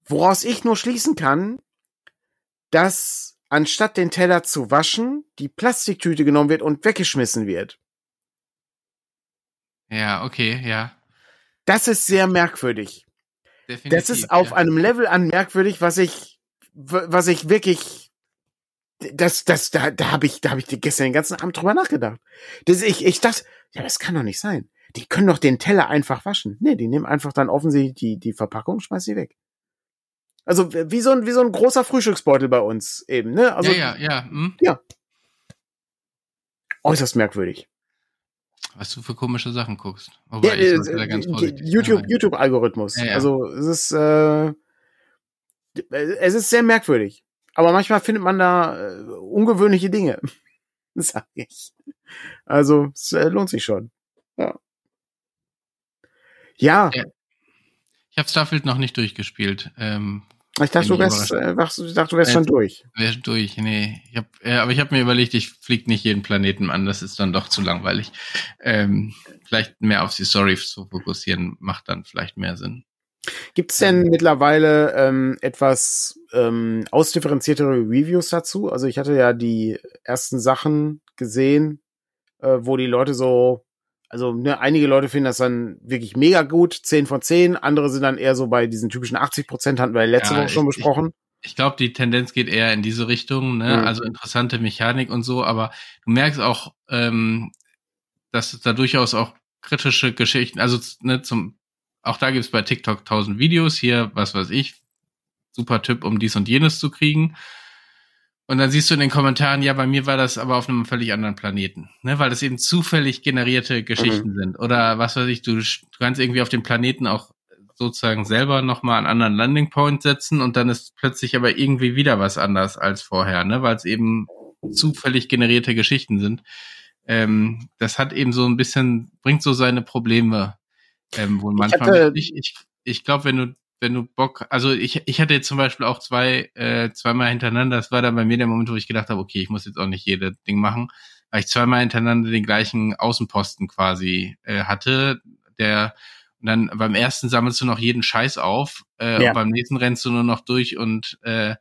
Woraus ich nur schließen kann, dass anstatt den Teller zu waschen, die Plastiktüte genommen wird und weggeschmissen wird. Ja, okay, ja. Das ist sehr merkwürdig. Definitiv, das ist auf ja. einem Level an merkwürdig, was ich, was ich wirklich, das, das, da, da habe ich, da habe ich gestern den ganzen Abend drüber nachgedacht. Das, ich, ich dachte, ja, das kann doch nicht sein. Die können doch den Teller einfach waschen. Nee, die nehmen einfach dann offensichtlich die, die Verpackung, schmeißen sie weg. Also wie so ein, wie so ein großer Frühstücksbeutel bei uns eben, ne? Also, ja, ja, ja. Hm? Ja. Äußerst merkwürdig. Was du für komische Sachen guckst. Ja, äh, ganz YouTube, YouTube-Algorithmus. Ja, ja. Also es ist, äh, es ist sehr merkwürdig. Aber manchmal findet man da äh, ungewöhnliche Dinge. Sag ich. Also, es äh, lohnt sich schon. Ja. Ja. ja. Ich habe Starfield noch nicht durchgespielt. Ähm, ich dachte, du wärst, äh, ich dachte, du wärst äh, schon durch. Wär durch, nee. Ich hab, äh, aber ich habe mir überlegt, ich fliege nicht jeden Planeten an, das ist dann doch zu langweilig. Ähm, vielleicht mehr auf die Story zu fokussieren, macht dann vielleicht mehr Sinn. Gibt es denn mittlerweile ähm, etwas ähm, ausdifferenziertere Reviews dazu? Also ich hatte ja die ersten Sachen gesehen, äh, wo die Leute so also ne, einige Leute finden das dann wirklich mega gut, 10 von 10, andere sind dann eher so bei diesen typischen 80 Prozent, hatten wir letzte ja, Woche schon ich, besprochen. Ich, ich glaube, die Tendenz geht eher in diese Richtung, ne? Mhm. also interessante Mechanik und so, aber du merkst auch, ähm, dass es da durchaus auch kritische Geschichten, also ne, zum, auch da gibt's bei TikTok tausend Videos, hier, was weiß ich, super Tipp, um dies und jenes zu kriegen. Und dann siehst du in den Kommentaren, ja, bei mir war das aber auf einem völlig anderen Planeten, ne? weil das eben zufällig generierte Geschichten mhm. sind. Oder was weiß ich, du, du kannst irgendwie auf dem Planeten auch sozusagen selber nochmal einen anderen Landing Point setzen und dann ist plötzlich aber irgendwie wieder was anders als vorher, ne? weil es eben zufällig generierte Geschichten sind. Ähm, das hat eben so ein bisschen, bringt so seine Probleme ähm, wohl manchmal. Ich, ich, ich glaube, wenn du wenn du Bock, also ich, ich hatte jetzt zum Beispiel auch zwei, äh, zweimal hintereinander, das war dann bei mir der Moment, wo ich gedacht habe, okay, ich muss jetzt auch nicht jede Ding machen, weil ich zweimal hintereinander den gleichen Außenposten quasi äh, hatte, der und dann beim ersten sammelst du noch jeden Scheiß auf äh, ja. und beim nächsten rennst du nur noch durch und äh,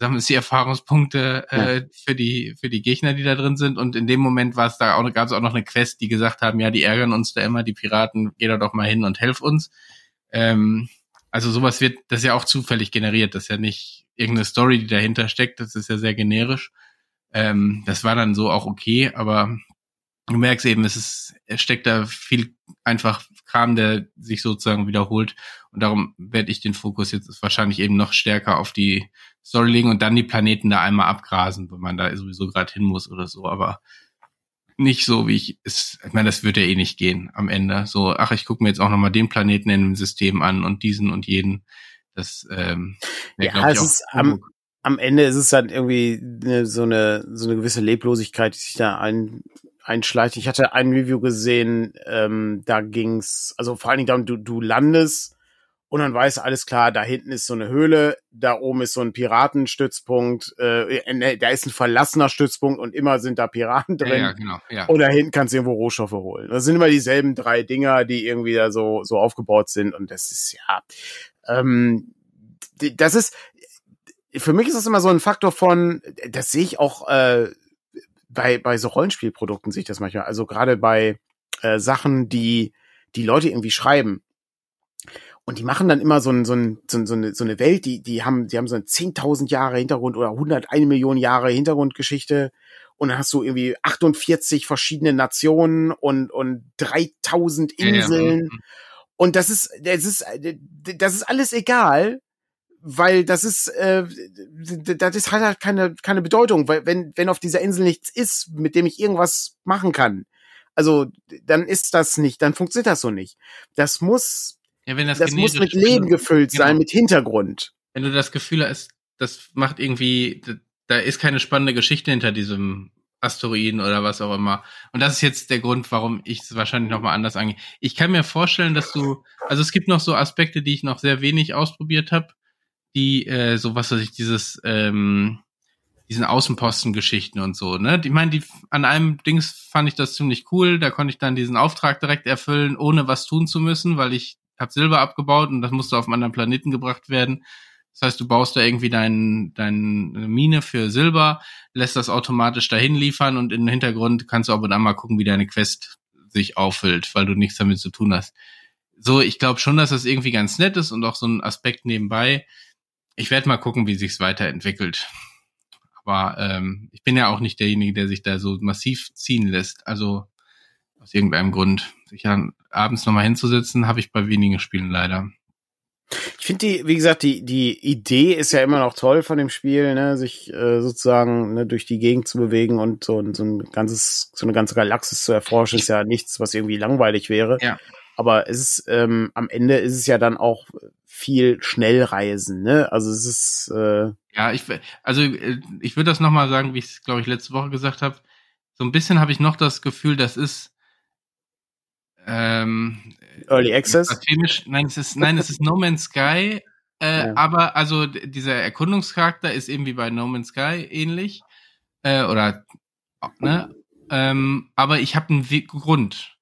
sammelst die Erfahrungspunkte äh, ja. für die für die Gegner, die da drin sind. Und in dem Moment war es da auch gab es auch noch eine Quest, die gesagt haben, ja, die ärgern uns da immer, die Piraten, geh da doch mal hin und helf uns. Ähm, also sowas wird, das ist ja auch zufällig generiert, das ist ja nicht irgendeine Story, die dahinter steckt, das ist ja sehr generisch. Ähm, das war dann so auch okay, aber du merkst eben, es ist, es steckt da viel einfach Kram, der sich sozusagen wiederholt. Und darum werde ich den Fokus jetzt wahrscheinlich eben noch stärker auf die Story legen und dann die Planeten da einmal abgrasen, wenn man da sowieso gerade hin muss oder so. Aber nicht so, wie ich es, ich meine, das wird ja eh nicht gehen am Ende. So, ach, ich gucke mir jetzt auch nochmal den Planeten in dem System an und diesen und jeden. Das, ähm, ja, es ist am, am Ende ist es dann irgendwie eine, so eine so eine gewisse Leblosigkeit, die sich da ein, einschleicht. Ich hatte ein Review gesehen, ähm, da ging's, also vor allen Dingen darum, du, du landest und dann weiß alles klar, da hinten ist so eine Höhle, da oben ist so ein Piratenstützpunkt, äh, äh da ist ein verlassener Stützpunkt und immer sind da Piraten drin. Ja, ja genau. Ja. Und da hinten kannst du irgendwo Rohstoffe holen. Das sind immer dieselben drei Dinger, die irgendwie da so, so aufgebaut sind und das ist ja, ähm, das ist, für mich ist das immer so ein Faktor von, das sehe ich auch äh, bei, bei so Rollenspielprodukten, sehe ich das manchmal. Also gerade bei äh, Sachen, die die Leute irgendwie schreiben und die machen dann immer so, ein, so, ein, so, eine, so eine Welt, die, die haben, die haben so eine 10.000 Jahre Hintergrund oder 101 Millionen Jahre Hintergrundgeschichte. Und dann hast du irgendwie 48 verschiedene Nationen und, und 3000 Inseln. Ja, ja. Mhm. Und das ist, das ist, das ist alles egal, weil das ist, äh, das ist halt, halt keine, keine Bedeutung, weil wenn, wenn auf dieser Insel nichts ist, mit dem ich irgendwas machen kann, Also dann ist das nicht, dann funktioniert das so nicht. Das muss, ja, wenn das, das muss mit Leben gefüllt genau. sein, mit Hintergrund. Wenn du das Gefühl hast, das macht irgendwie, da ist keine spannende Geschichte hinter diesem Asteroiden oder was auch immer. Und das ist jetzt der Grund, warum ich es wahrscheinlich nochmal anders angehe. Ich kann mir vorstellen, dass du, also es gibt noch so Aspekte, die ich noch sehr wenig ausprobiert habe, die äh, so was weiß ich, dieses ähm, diesen Außenposten-Geschichten und so, ne? Ich meine, die an einem Dings fand ich das ziemlich cool. Da konnte ich dann diesen Auftrag direkt erfüllen, ohne was tun zu müssen, weil ich habe Silber abgebaut und das musste auf einen anderen Planeten gebracht werden. Das heißt, du baust da irgendwie dein, deine Mine für Silber, lässt das automatisch dahin liefern und im Hintergrund kannst du ab und an mal gucken, wie deine Quest sich auffüllt, weil du nichts damit zu tun hast. So, ich glaube schon, dass das irgendwie ganz nett ist und auch so ein Aspekt nebenbei. Ich werde mal gucken, wie sich's weiterentwickelt. Aber ähm, ich bin ja auch nicht derjenige, der sich da so massiv ziehen lässt. Also aus irgendeinem Grund. Sich ja abends nochmal hinzusetzen, habe ich bei wenigen Spielen leider. Ich finde die, wie gesagt, die, die Idee ist ja immer noch toll von dem Spiel, ne, sich äh, sozusagen ne, durch die Gegend zu bewegen und so, so ein ganzes, so eine ganze Galaxis zu erforschen, ist ja nichts, was irgendwie langweilig wäre. Ja. Aber es ist, ähm, am Ende ist es ja dann auch viel Schnellreisen, ne? Also es ist äh, Ja, ich also äh, ich würde das nochmal sagen, wie ich es, glaube ich, letzte Woche gesagt habe. So ein bisschen habe ich noch das Gefühl, das ist ähm, Early Access? Nein, es ist, nein, es ist No Man's Sky, äh, ja. aber also dieser Erkundungscharakter ist eben wie bei No Man's Sky ähnlich. Äh, oder ne? Ähm, aber ich habe einen Grund.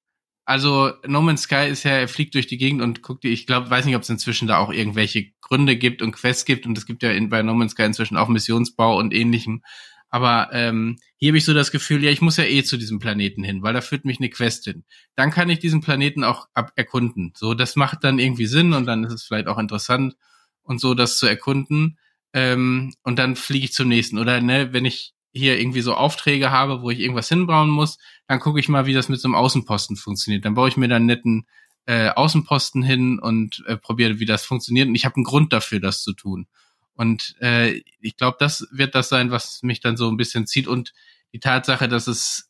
Also No Man's Sky ist ja, er fliegt durch die Gegend und guckt, ich glaube, weiß nicht, ob es inzwischen da auch irgendwelche Gründe gibt und Quests gibt und es gibt ja in, bei No Man's Sky inzwischen auch Missionsbau und ähnlichem. Aber ähm, hier habe ich so das Gefühl, ja, ich muss ja eh zu diesem Planeten hin, weil da führt mich eine Quest hin. Dann kann ich diesen Planeten auch ab erkunden. So, das macht dann irgendwie Sinn und dann ist es vielleicht auch interessant und so, das zu erkunden. Ähm, und dann fliege ich zum nächsten. Oder ne, wenn ich hier irgendwie so Aufträge habe, wo ich irgendwas hinbauen muss, dann gucke ich mal, wie das mit so einem Außenposten funktioniert. Dann baue ich mir dann einen netten äh, Außenposten hin und äh, probiere, wie das funktioniert. Und ich habe einen Grund dafür, das zu tun. Und äh, ich glaube, das wird das sein, was mich dann so ein bisschen zieht. Und die Tatsache, dass es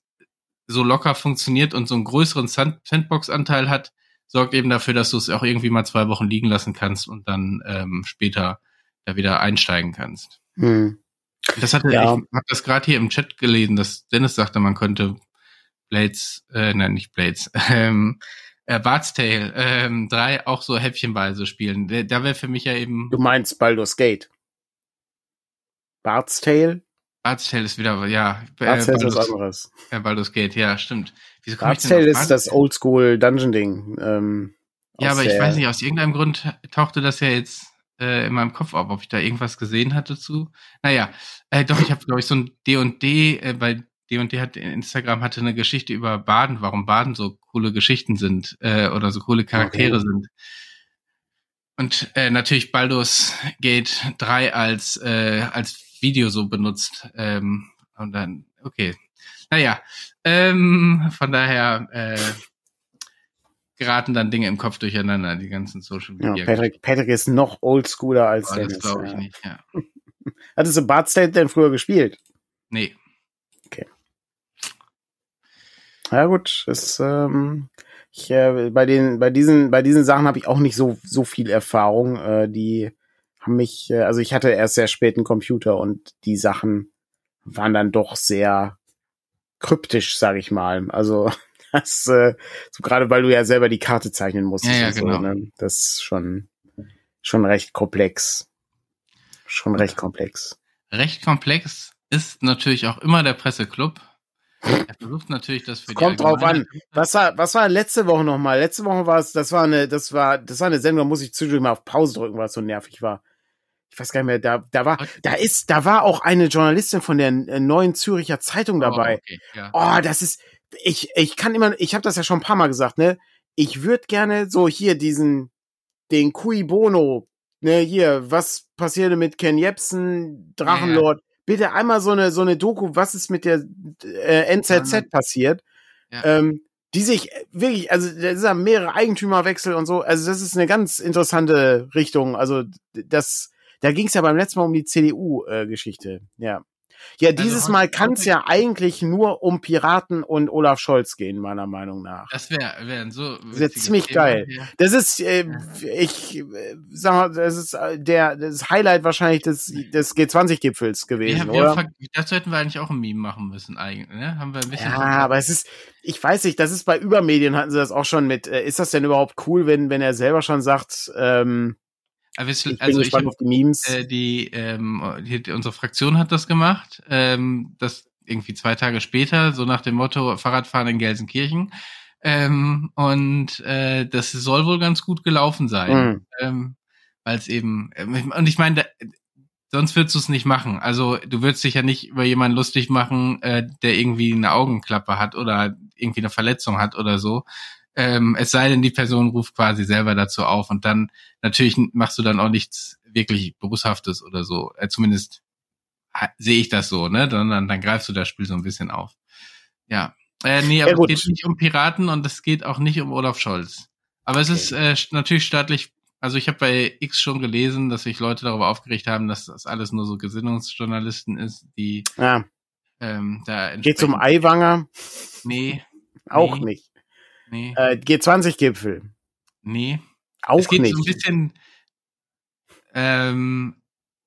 so locker funktioniert und so einen größeren Sandbox-Anteil hat, sorgt eben dafür, dass du es auch irgendwie mal zwei Wochen liegen lassen kannst und dann ähm, später da wieder einsteigen kannst. Hm. Das hatte ja. ich habe das gerade hier im Chat gelesen, dass Dennis sagte, man könnte Blades, äh, nein, nicht Blades, ähm, äh, Bart's Tale ähm, 3 auch so häppchenweise spielen. Da, da wäre für mich ja eben. Du meinst Baldur's Gate? Bart's Tale? Bart's Tale ist wieder, ja. Äh, Bart's Tale ist was anderes. Ja, Baldur's Gate, ja, stimmt. Wieso Bart's Tale ist das Oldschool Dungeon-Ding. Ähm, ja, aber ich weiß nicht, aus irgendeinem Grund tauchte das ja jetzt äh, in meinem Kopf auf, ob ich da irgendwas gesehen hatte zu. Naja, äh, doch, ich habe, glaube ich, so ein D&D, äh, bei D&D hat Instagram hatte eine Geschichte über Baden, warum Baden so coole Geschichten sind äh, oder so coole Charaktere okay. sind. Und äh, natürlich Baldur's Gate 3 als, äh, als Video so benutzt. Ähm, und dann, okay. Naja, ähm, von daher äh, geraten dann Dinge im Kopf durcheinander, die ganzen Social Media. Ja, Patrick, Patrick ist noch oldschooler als oh, Dennis. Das glaube ich ja. nicht, ja. Hattest du Bart State denn früher gespielt? Nee. Okay. Ja gut, ist ähm, ich, äh, bei den bei diesen bei diesen Sachen habe ich auch nicht so so viel Erfahrung. Äh, die haben mich, äh, also ich hatte erst sehr spät einen Computer und die Sachen waren dann doch sehr kryptisch, sage ich mal. Also das, äh, so gerade weil du ja selber die Karte zeichnen musst. Ja, ja, genau. ne? Das ist schon, schon recht komplex. Schon recht komplex. Recht komplex ist natürlich auch immer der Presseclub. Er versucht natürlich, das für Kommt drauf an. Was war, was war letzte Woche nochmal? Letzte Woche war es, das war eine, das war, das war eine Sendung, da muss ich zwischendurch mal auf Pause drücken, weil es so nervig war. Ich weiß gar nicht mehr, da, da war, da ist, da war auch eine Journalistin von der äh, neuen Züricher Zeitung oh, dabei. Oh, okay, ja. oh das ist, ich, ich kann immer, ich habe das ja schon ein paar Mal gesagt, ne? Ich würde gerne so hier diesen, den Cui Bono, ne, hier, was passierte mit Ken Jebsen, Drachenlord, ja, ja. bitte einmal so eine, so eine Doku, was ist mit der äh, NZZ passiert, ähm, die sich wirklich, also da ist ja mehrere Eigentümerwechsel und so, also das ist eine ganz interessante Richtung, also das, da ging es ja beim letzten Mal um die CDU-Geschichte, äh, ja. Ja, also dieses also, Mal kann es ja eigentlich nur um Piraten und Olaf Scholz gehen, meiner Meinung nach. Das wäre wär so. Das wäre ziemlich Thema geil. Hier. Das ist, äh, ich äh, sag mal, das ist äh, der das Highlight wahrscheinlich des, des G20-Gipfels gewesen, wir, wir oder? dazu hätten wir eigentlich auch ein Meme machen müssen, eigentlich. Ne? Haben wir ein bisschen. Ja, aber es ist, ich weiß nicht, das ist bei Übermedien hatten sie das auch schon mit. Äh, ist das denn überhaupt cool, wenn wenn er selber schon sagt? Ähm, ich bin also gespannt ich, auf die Memes. Äh, die, ähm, die, unsere Fraktion hat das gemacht. Ähm, das irgendwie zwei Tage später, so nach dem Motto Fahrradfahren in Gelsenkirchen. Ähm, und äh, das soll wohl ganz gut gelaufen sein. Mhm. Ähm, Weil es eben, äh, und ich meine, sonst würdest du es nicht machen. Also du würdest dich ja nicht über jemanden lustig machen, äh, der irgendwie eine Augenklappe hat oder irgendwie eine Verletzung hat oder so. Ähm, es sei denn, die Person ruft quasi selber dazu auf und dann natürlich machst du dann auch nichts wirklich Berufshaftes oder so. Äh, zumindest sehe ich das so, ne? Dann, dann, dann greifst du das Spiel so ein bisschen auf. Ja. Äh, nee, aber ja, es geht nicht um Piraten und es geht auch nicht um Olaf Scholz. Aber es ist äh, natürlich staatlich, also ich habe bei X schon gelesen, dass sich Leute darüber aufgeregt haben, dass das alles nur so Gesinnungsjournalisten ist, die ja. ähm, da Geht um Eiwanger? Nee. Auch nee. nicht. Nee. Äh, G20-Gipfel. Nee. Auch es geht nicht. so ein bisschen ähm,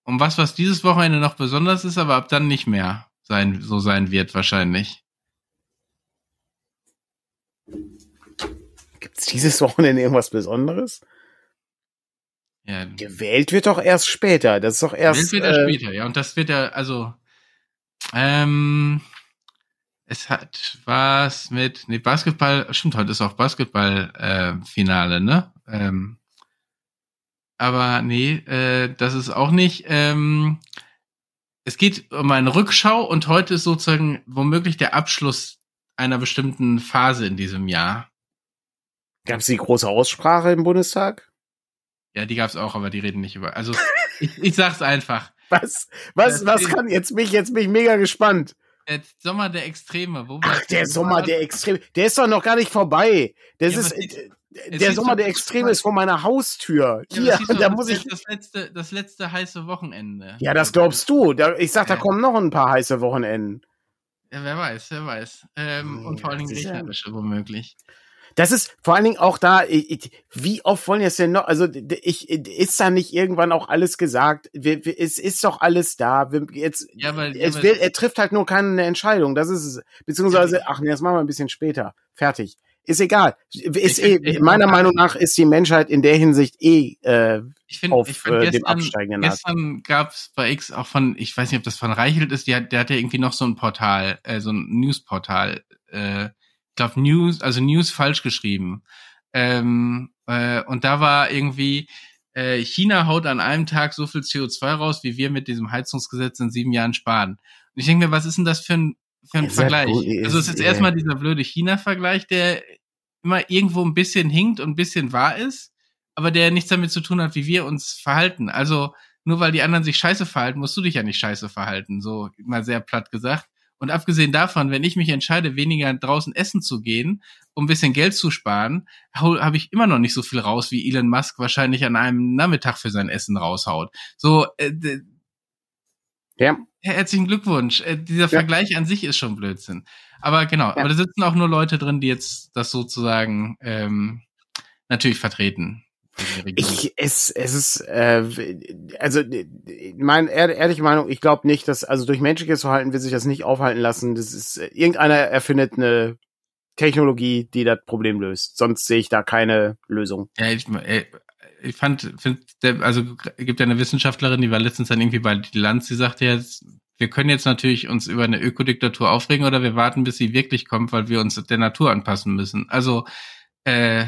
um was, was dieses Wochenende noch besonders ist, aber ab dann nicht mehr sein, so sein wird wahrscheinlich. Gibt es dieses Wochenende irgendwas Besonderes? Ja. Gewählt wird doch erst später. Das ist doch erst. Gewählt wird äh, später, ja. Und das wird ja, also, ähm, es hat was mit, nee, Basketball, stimmt, heute ist auch Basketball-Finale, äh, ne? Ähm, aber nee, äh, das ist auch nicht. Ähm, es geht um eine Rückschau und heute ist sozusagen womöglich der Abschluss einer bestimmten Phase in diesem Jahr. Gab es die große Aussprache im Bundestag? Ja, die gab es auch, aber die reden nicht über. Also ich, ich sag's einfach. Was? Was? Was kann jetzt mich jetzt bin ich mega gespannt. Der Sommer der Extreme. Wo Ach, der Sommer der Extreme. Der ist doch noch gar nicht vorbei. Das ja, ist, äh, der Sommer der Extreme ist vor meiner Haustür. Ja, Hier, da muss ich. Das letzte, das letzte heiße Wochenende. Ja, das glaubst du. ich sag, da kommen noch ein paar heiße Wochenenden. Ja, wer weiß, wer weiß. Ähm, und vor allen Dingen regnerische womöglich. Das ist vor allen Dingen auch da, ich, wie oft wollen jetzt denn noch, also ich, ist da nicht irgendwann auch alles gesagt? Es ist doch alles da. Jetzt, ja, aber, es will, er trifft halt nur keine Entscheidung. Das ist es. Beziehungsweise, ach nee, das machen wir ein bisschen später. Fertig. Ist egal. Ist ich, eh, ich, meiner Meinung nach ist die Menschheit in der Hinsicht eh äh, ich find, auf ich find, äh, dem absteigenden Gestern gab es bei X auch von, ich weiß nicht, ob das von Reichelt ist, der, der hat ja irgendwie noch so ein Portal, äh, so ein Newsportal, äh, glaube News, also News falsch geschrieben. Ähm, äh, und da war irgendwie, äh, China haut an einem Tag so viel CO2 raus, wie wir mit diesem Heizungsgesetz in sieben Jahren sparen. Und ich denke mir, was ist denn das für ein für einen Vergleich. Ist, also es ist erstmal dieser blöde China-Vergleich, der immer irgendwo ein bisschen hinkt und ein bisschen wahr ist, aber der nichts damit zu tun hat, wie wir uns verhalten. Also nur weil die anderen sich scheiße verhalten, musst du dich ja nicht scheiße verhalten, so mal sehr platt gesagt. Und abgesehen davon, wenn ich mich entscheide, weniger draußen essen zu gehen, um ein bisschen Geld zu sparen, habe ich immer noch nicht so viel raus, wie Elon Musk wahrscheinlich an einem Nachmittag für sein Essen raushaut. So, äh, ja. Herzlichen Glückwunsch. Äh, dieser ja. Vergleich an sich ist schon Blödsinn. Aber genau, ja. aber da sitzen auch nur Leute drin, die jetzt das sozusagen ähm, natürlich vertreten. Ich, es, es ist, äh, also meine ehrliche Meinung, ich glaube nicht, dass, also durch menschliches Verhalten wird sich das nicht aufhalten lassen. Das ist, äh, irgendeiner erfindet eine Technologie, die das Problem löst. Sonst sehe ich da keine Lösung. Ja, ich, äh, ich fand, find, also gibt ja eine Wissenschaftlerin, die war letztens dann irgendwie bei die Lanz, die sagte jetzt, wir können jetzt natürlich uns über eine Ökodiktatur aufregen oder wir warten, bis sie wirklich kommt, weil wir uns der Natur anpassen müssen. Also äh.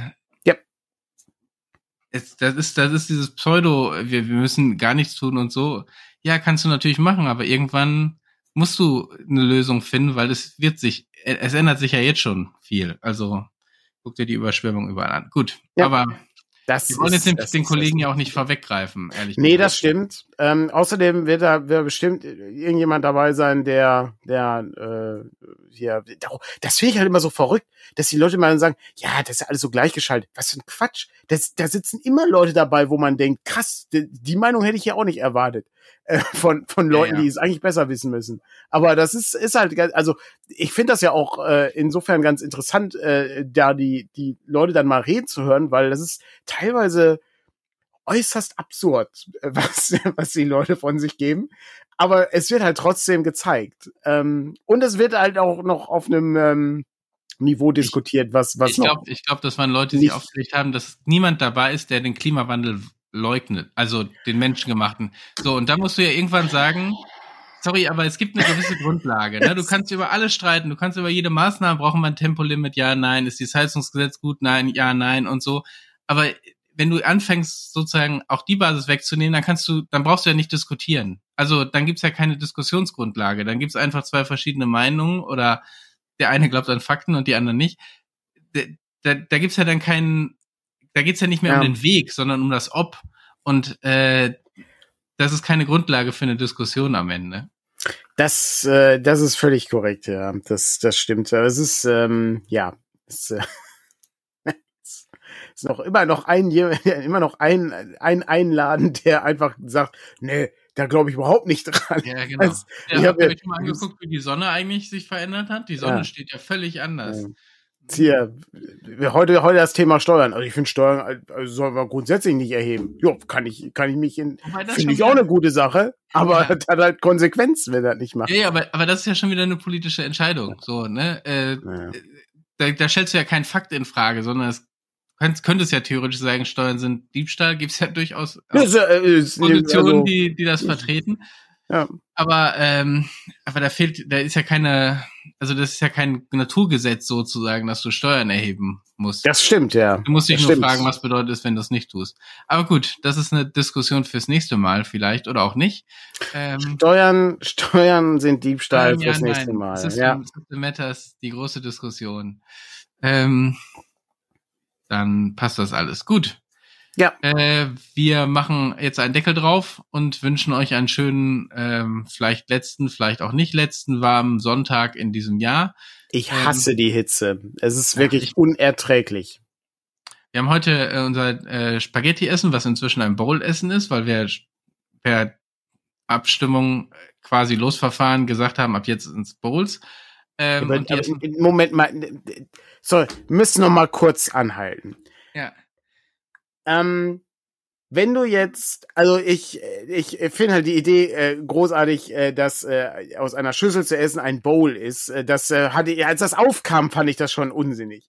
Es, das ist das ist dieses Pseudo, wir, wir müssen gar nichts tun und so. Ja, kannst du natürlich machen, aber irgendwann musst du eine Lösung finden, weil es wird sich, es ändert sich ja jetzt schon viel. Also guck dir die Überschwemmung überall an. Gut, ja. aber das Wir wollen jetzt ist, den, den Kollegen ja auch nicht vorweggreifen, ehrlich Nee, gesagt. das stimmt. Ähm, außerdem wird da wird bestimmt irgendjemand dabei sein, der, der äh, hier, das finde ich halt immer so verrückt, dass die Leute mal sagen, ja, das ist ja alles so gleichgeschaltet. Was für ein Quatsch. Das, da sitzen immer Leute dabei, wo man denkt, krass, die, die Meinung hätte ich ja auch nicht erwartet äh, von von Leuten, ja, ja. die es eigentlich besser wissen müssen. Aber das ist ist halt, also ich finde das ja auch äh, insofern ganz interessant, äh, da die die Leute dann mal reden zu hören, weil das ist teilweise äußerst absurd, was, was die Leute von sich geben. Aber es wird halt trotzdem gezeigt. Ähm, und es wird halt auch noch auf einem ähm, Niveau diskutiert, was, was ich glaube, ich glaube, das waren Leute, die aufgelegt haben, dass niemand dabei ist, der den Klimawandel leugnet, also den menschengemachten. So, und da musst du ja irgendwann sagen, sorry, aber es gibt eine gewisse Grundlage. Ne? Du kannst über alles streiten, du kannst über jede Maßnahme, brauchen wir ein Tempolimit, ja, nein, ist das Heizungsgesetz gut, nein, ja, nein und so. Aber wenn du anfängst, sozusagen auch die Basis wegzunehmen, dann kannst du, dann brauchst du ja nicht diskutieren. Also dann gibt's ja keine Diskussionsgrundlage. Dann gibt's einfach zwei verschiedene Meinungen oder der eine glaubt an Fakten und die anderen nicht. Da, da, da gibt's ja dann keinen, da geht's ja nicht mehr ja. um den Weg, sondern um das Ob. Und äh, das ist keine Grundlage für eine Diskussion am Ende. Das, äh, das ist völlig korrekt, ja. Das, das stimmt. Aber es ist, ähm, ja, es, äh, ist noch immer noch ein, immer noch ein, ein Einladen, der einfach sagt, nee, da glaube ich überhaupt nicht dran. Ja, genau. Also, ja, ich habe hab euch mal angeguckt, wie die Sonne eigentlich sich verändert hat. Die Sonne ja. steht ja völlig anders. Ja. Hier, heute, heute das Thema Steuern. Also ich finde Steuern also soll man grundsätzlich nicht erheben. Jo, kann ich, kann ich mich in, finde ich auch eine gute Sache, aber ja. hat halt Konsequenzen, wenn er das nicht macht. Ja, ja, aber, aber das ist ja schon wieder eine politische Entscheidung. So, ne? Äh, ja. da, da stellst du ja keinen Fakt in Frage, sondern es könntest, könntest ja theoretisch sagen, Steuern sind Diebstahl, gibt's ja durchaus ist, äh, ist, Positionen, also, die, die das vertreten. Ja. Aber, ähm, aber da fehlt, da ist ja keine, also das ist ja kein Naturgesetz sozusagen, dass du Steuern erheben musst. Das stimmt, ja. Du musst dich das nur stimmt. fragen, was bedeutet es, wenn du es nicht tust. Aber gut, das ist eine Diskussion fürs nächste Mal vielleicht oder auch nicht. Ähm, Steuern, Steuern sind Diebstahl Steuern, fürs ja, nächste nein. Mal. System, ja. System Matters, die große Diskussion. Ähm, dann passt das alles. Gut. Ja. Äh, wir machen jetzt einen Deckel drauf und wünschen euch einen schönen, ähm, vielleicht letzten, vielleicht auch nicht letzten warmen Sonntag in diesem Jahr. Ich ähm, hasse ähm, die Hitze. Es ist wirklich ich, unerträglich. Wir haben heute äh, unser äh, Spaghetti-Essen, was inzwischen ein Bowl-Essen ist, weil wir per Abstimmung quasi losverfahren gesagt haben, ab jetzt ins Bowls. Ähm, aber, aber Moment mal, so, müssen noch mal kurz anhalten. Ja. Ähm, wenn du jetzt, also ich, ich finde halt die Idee äh, großartig, äh, dass äh, aus einer Schüssel zu essen ein Bowl ist. Äh, das äh, hatte, als das aufkam, fand ich das schon unsinnig.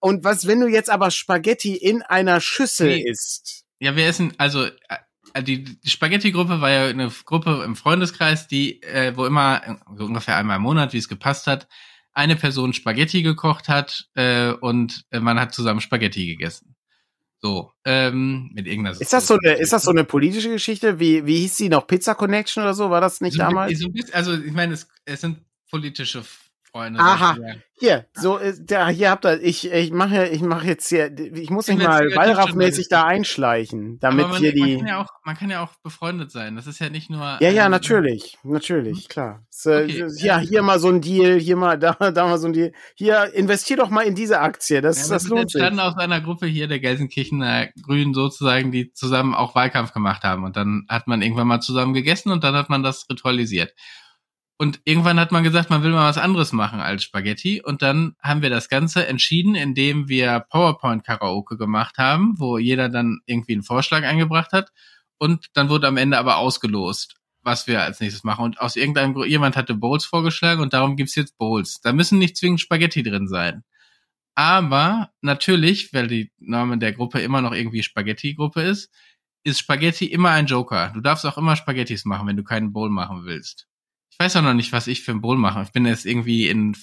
Und was, wenn du jetzt aber Spaghetti in einer Schüssel nee. isst? Ja, wir essen, also äh, die, Spaghetti-Gruppe war ja eine Gruppe im Freundeskreis, die, äh, wo immer so ungefähr einmal im Monat, wie es gepasst hat, eine Person Spaghetti gekocht hat äh, und äh, man hat zusammen Spaghetti gegessen. So, ähm, mit irgendeiner Ist das so eine, ist das so eine politische Geschichte? Wie, wie hieß sie noch? Pizza Connection oder so? War das nicht so, damals? So, also, ich meine, es, es sind politische Freunde. Aha, hier, so, äh, da, hier habt ihr, ich, ich mache, ich mache jetzt hier, ich muss mich mal Wallraff-mäßig da einschleichen, damit man, hier die. Man kann, ja auch, man kann ja auch befreundet sein. Das ist ja nicht nur. Ja, ja, ähm, natürlich, natürlich, hm? klar. So, okay. Ja, hier mal so ein Deal, hier mal, da, da mal so ein Deal. Hier, investier doch mal in diese Aktie, das, ja, das lohnt sich. Wir aus einer Gruppe hier der Gelsenkirchener Grünen sozusagen, die zusammen auch Wahlkampf gemacht haben. Und dann hat man irgendwann mal zusammen gegessen und dann hat man das ritualisiert. Und irgendwann hat man gesagt, man will mal was anderes machen als Spaghetti. Und dann haben wir das Ganze entschieden, indem wir PowerPoint-Karaoke gemacht haben, wo jeder dann irgendwie einen Vorschlag eingebracht hat. Und dann wurde am Ende aber ausgelost, was wir als nächstes machen. Und aus irgendeinem Grund, jemand hatte Bowls vorgeschlagen und darum gibt's jetzt Bowls. Da müssen nicht zwingend Spaghetti drin sein. Aber natürlich, weil die Name der Gruppe immer noch irgendwie Spaghetti-Gruppe ist, ist Spaghetti immer ein Joker. Du darfst auch immer Spaghettis machen, wenn du keinen Bowl machen willst. Ich weiß auch noch nicht, was ich für ein Bowl mache. Ich bin jetzt irgendwie in,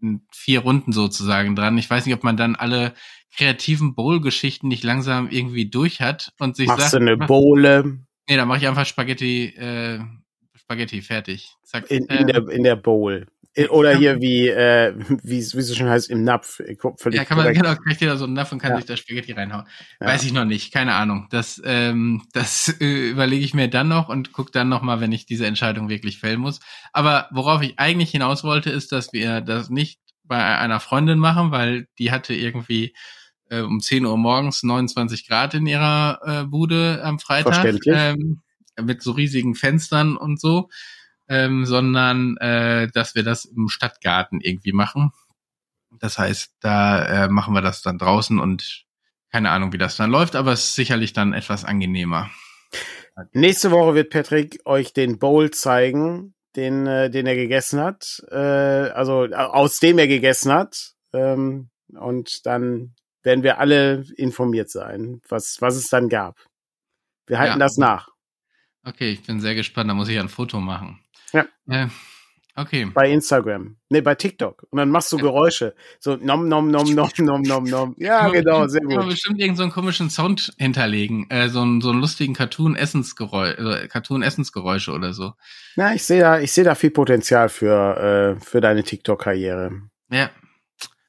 in vier Runden sozusagen dran. Ich weiß nicht, ob man dann alle kreativen Bowl-Geschichten nicht langsam irgendwie durch hat und sich Machst sagt, du eine Bowle? Nee, da mache ich einfach Spaghetti, äh, Spaghetti fertig. Zack, in, in, äh, der, in der Bowl. Äh, oder hier wie, äh, wie, wie es schon heißt, im Napf. Völlig ja, kann man, genau, kriegt jeder so einen Napf und kann ja. sich da Spaghetti reinhauen. Ja. Weiß ich noch nicht, keine Ahnung. Das, ähm, das äh, überlege ich mir dann noch und gucke dann noch mal, wenn ich diese Entscheidung wirklich fällen muss. Aber worauf ich eigentlich hinaus wollte, ist, dass wir das nicht bei einer Freundin machen, weil die hatte irgendwie äh, um 10 Uhr morgens 29 Grad in ihrer äh, Bude am Freitag. Ähm, mit so riesigen Fenstern und so ähm, sondern äh, dass wir das im Stadtgarten irgendwie machen. Das heißt, da äh, machen wir das dann draußen und keine Ahnung, wie das dann läuft, aber es ist sicherlich dann etwas angenehmer. Nächste Woche wird Patrick euch den Bowl zeigen, den, äh, den er gegessen hat, äh, also äh, aus dem er gegessen hat. Ähm, und dann werden wir alle informiert sein, was, was es dann gab. Wir halten ja. das nach. Okay, ich bin sehr gespannt. Da muss ich ein Foto machen. Ja. Äh, okay. Bei Instagram. Nee, bei TikTok. Und dann machst du Geräusche. So nom nom nom nom nom nom nom. Ja, genau, sehr gut. Ich bestimmt irgendeinen so komischen Sound hinterlegen. Äh, so, einen, so einen lustigen Cartoon-Essensgeräusch, äh, Cartoon-Essensgeräusche oder so. Ja, ich sehe da, ich sehe da viel Potenzial für, äh, für deine TikTok-Karriere. Ja.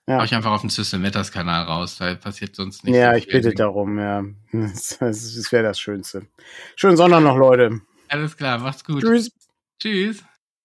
Ja. Hau ich einfach auf den System Matters Kanal raus, da passiert sonst nichts. Ja, so ich bitte darum, ja. Das, das wäre das Schönste. Schönen Sonntag noch, Leute. Alles klar, macht's gut. Tschüss. Tschüss.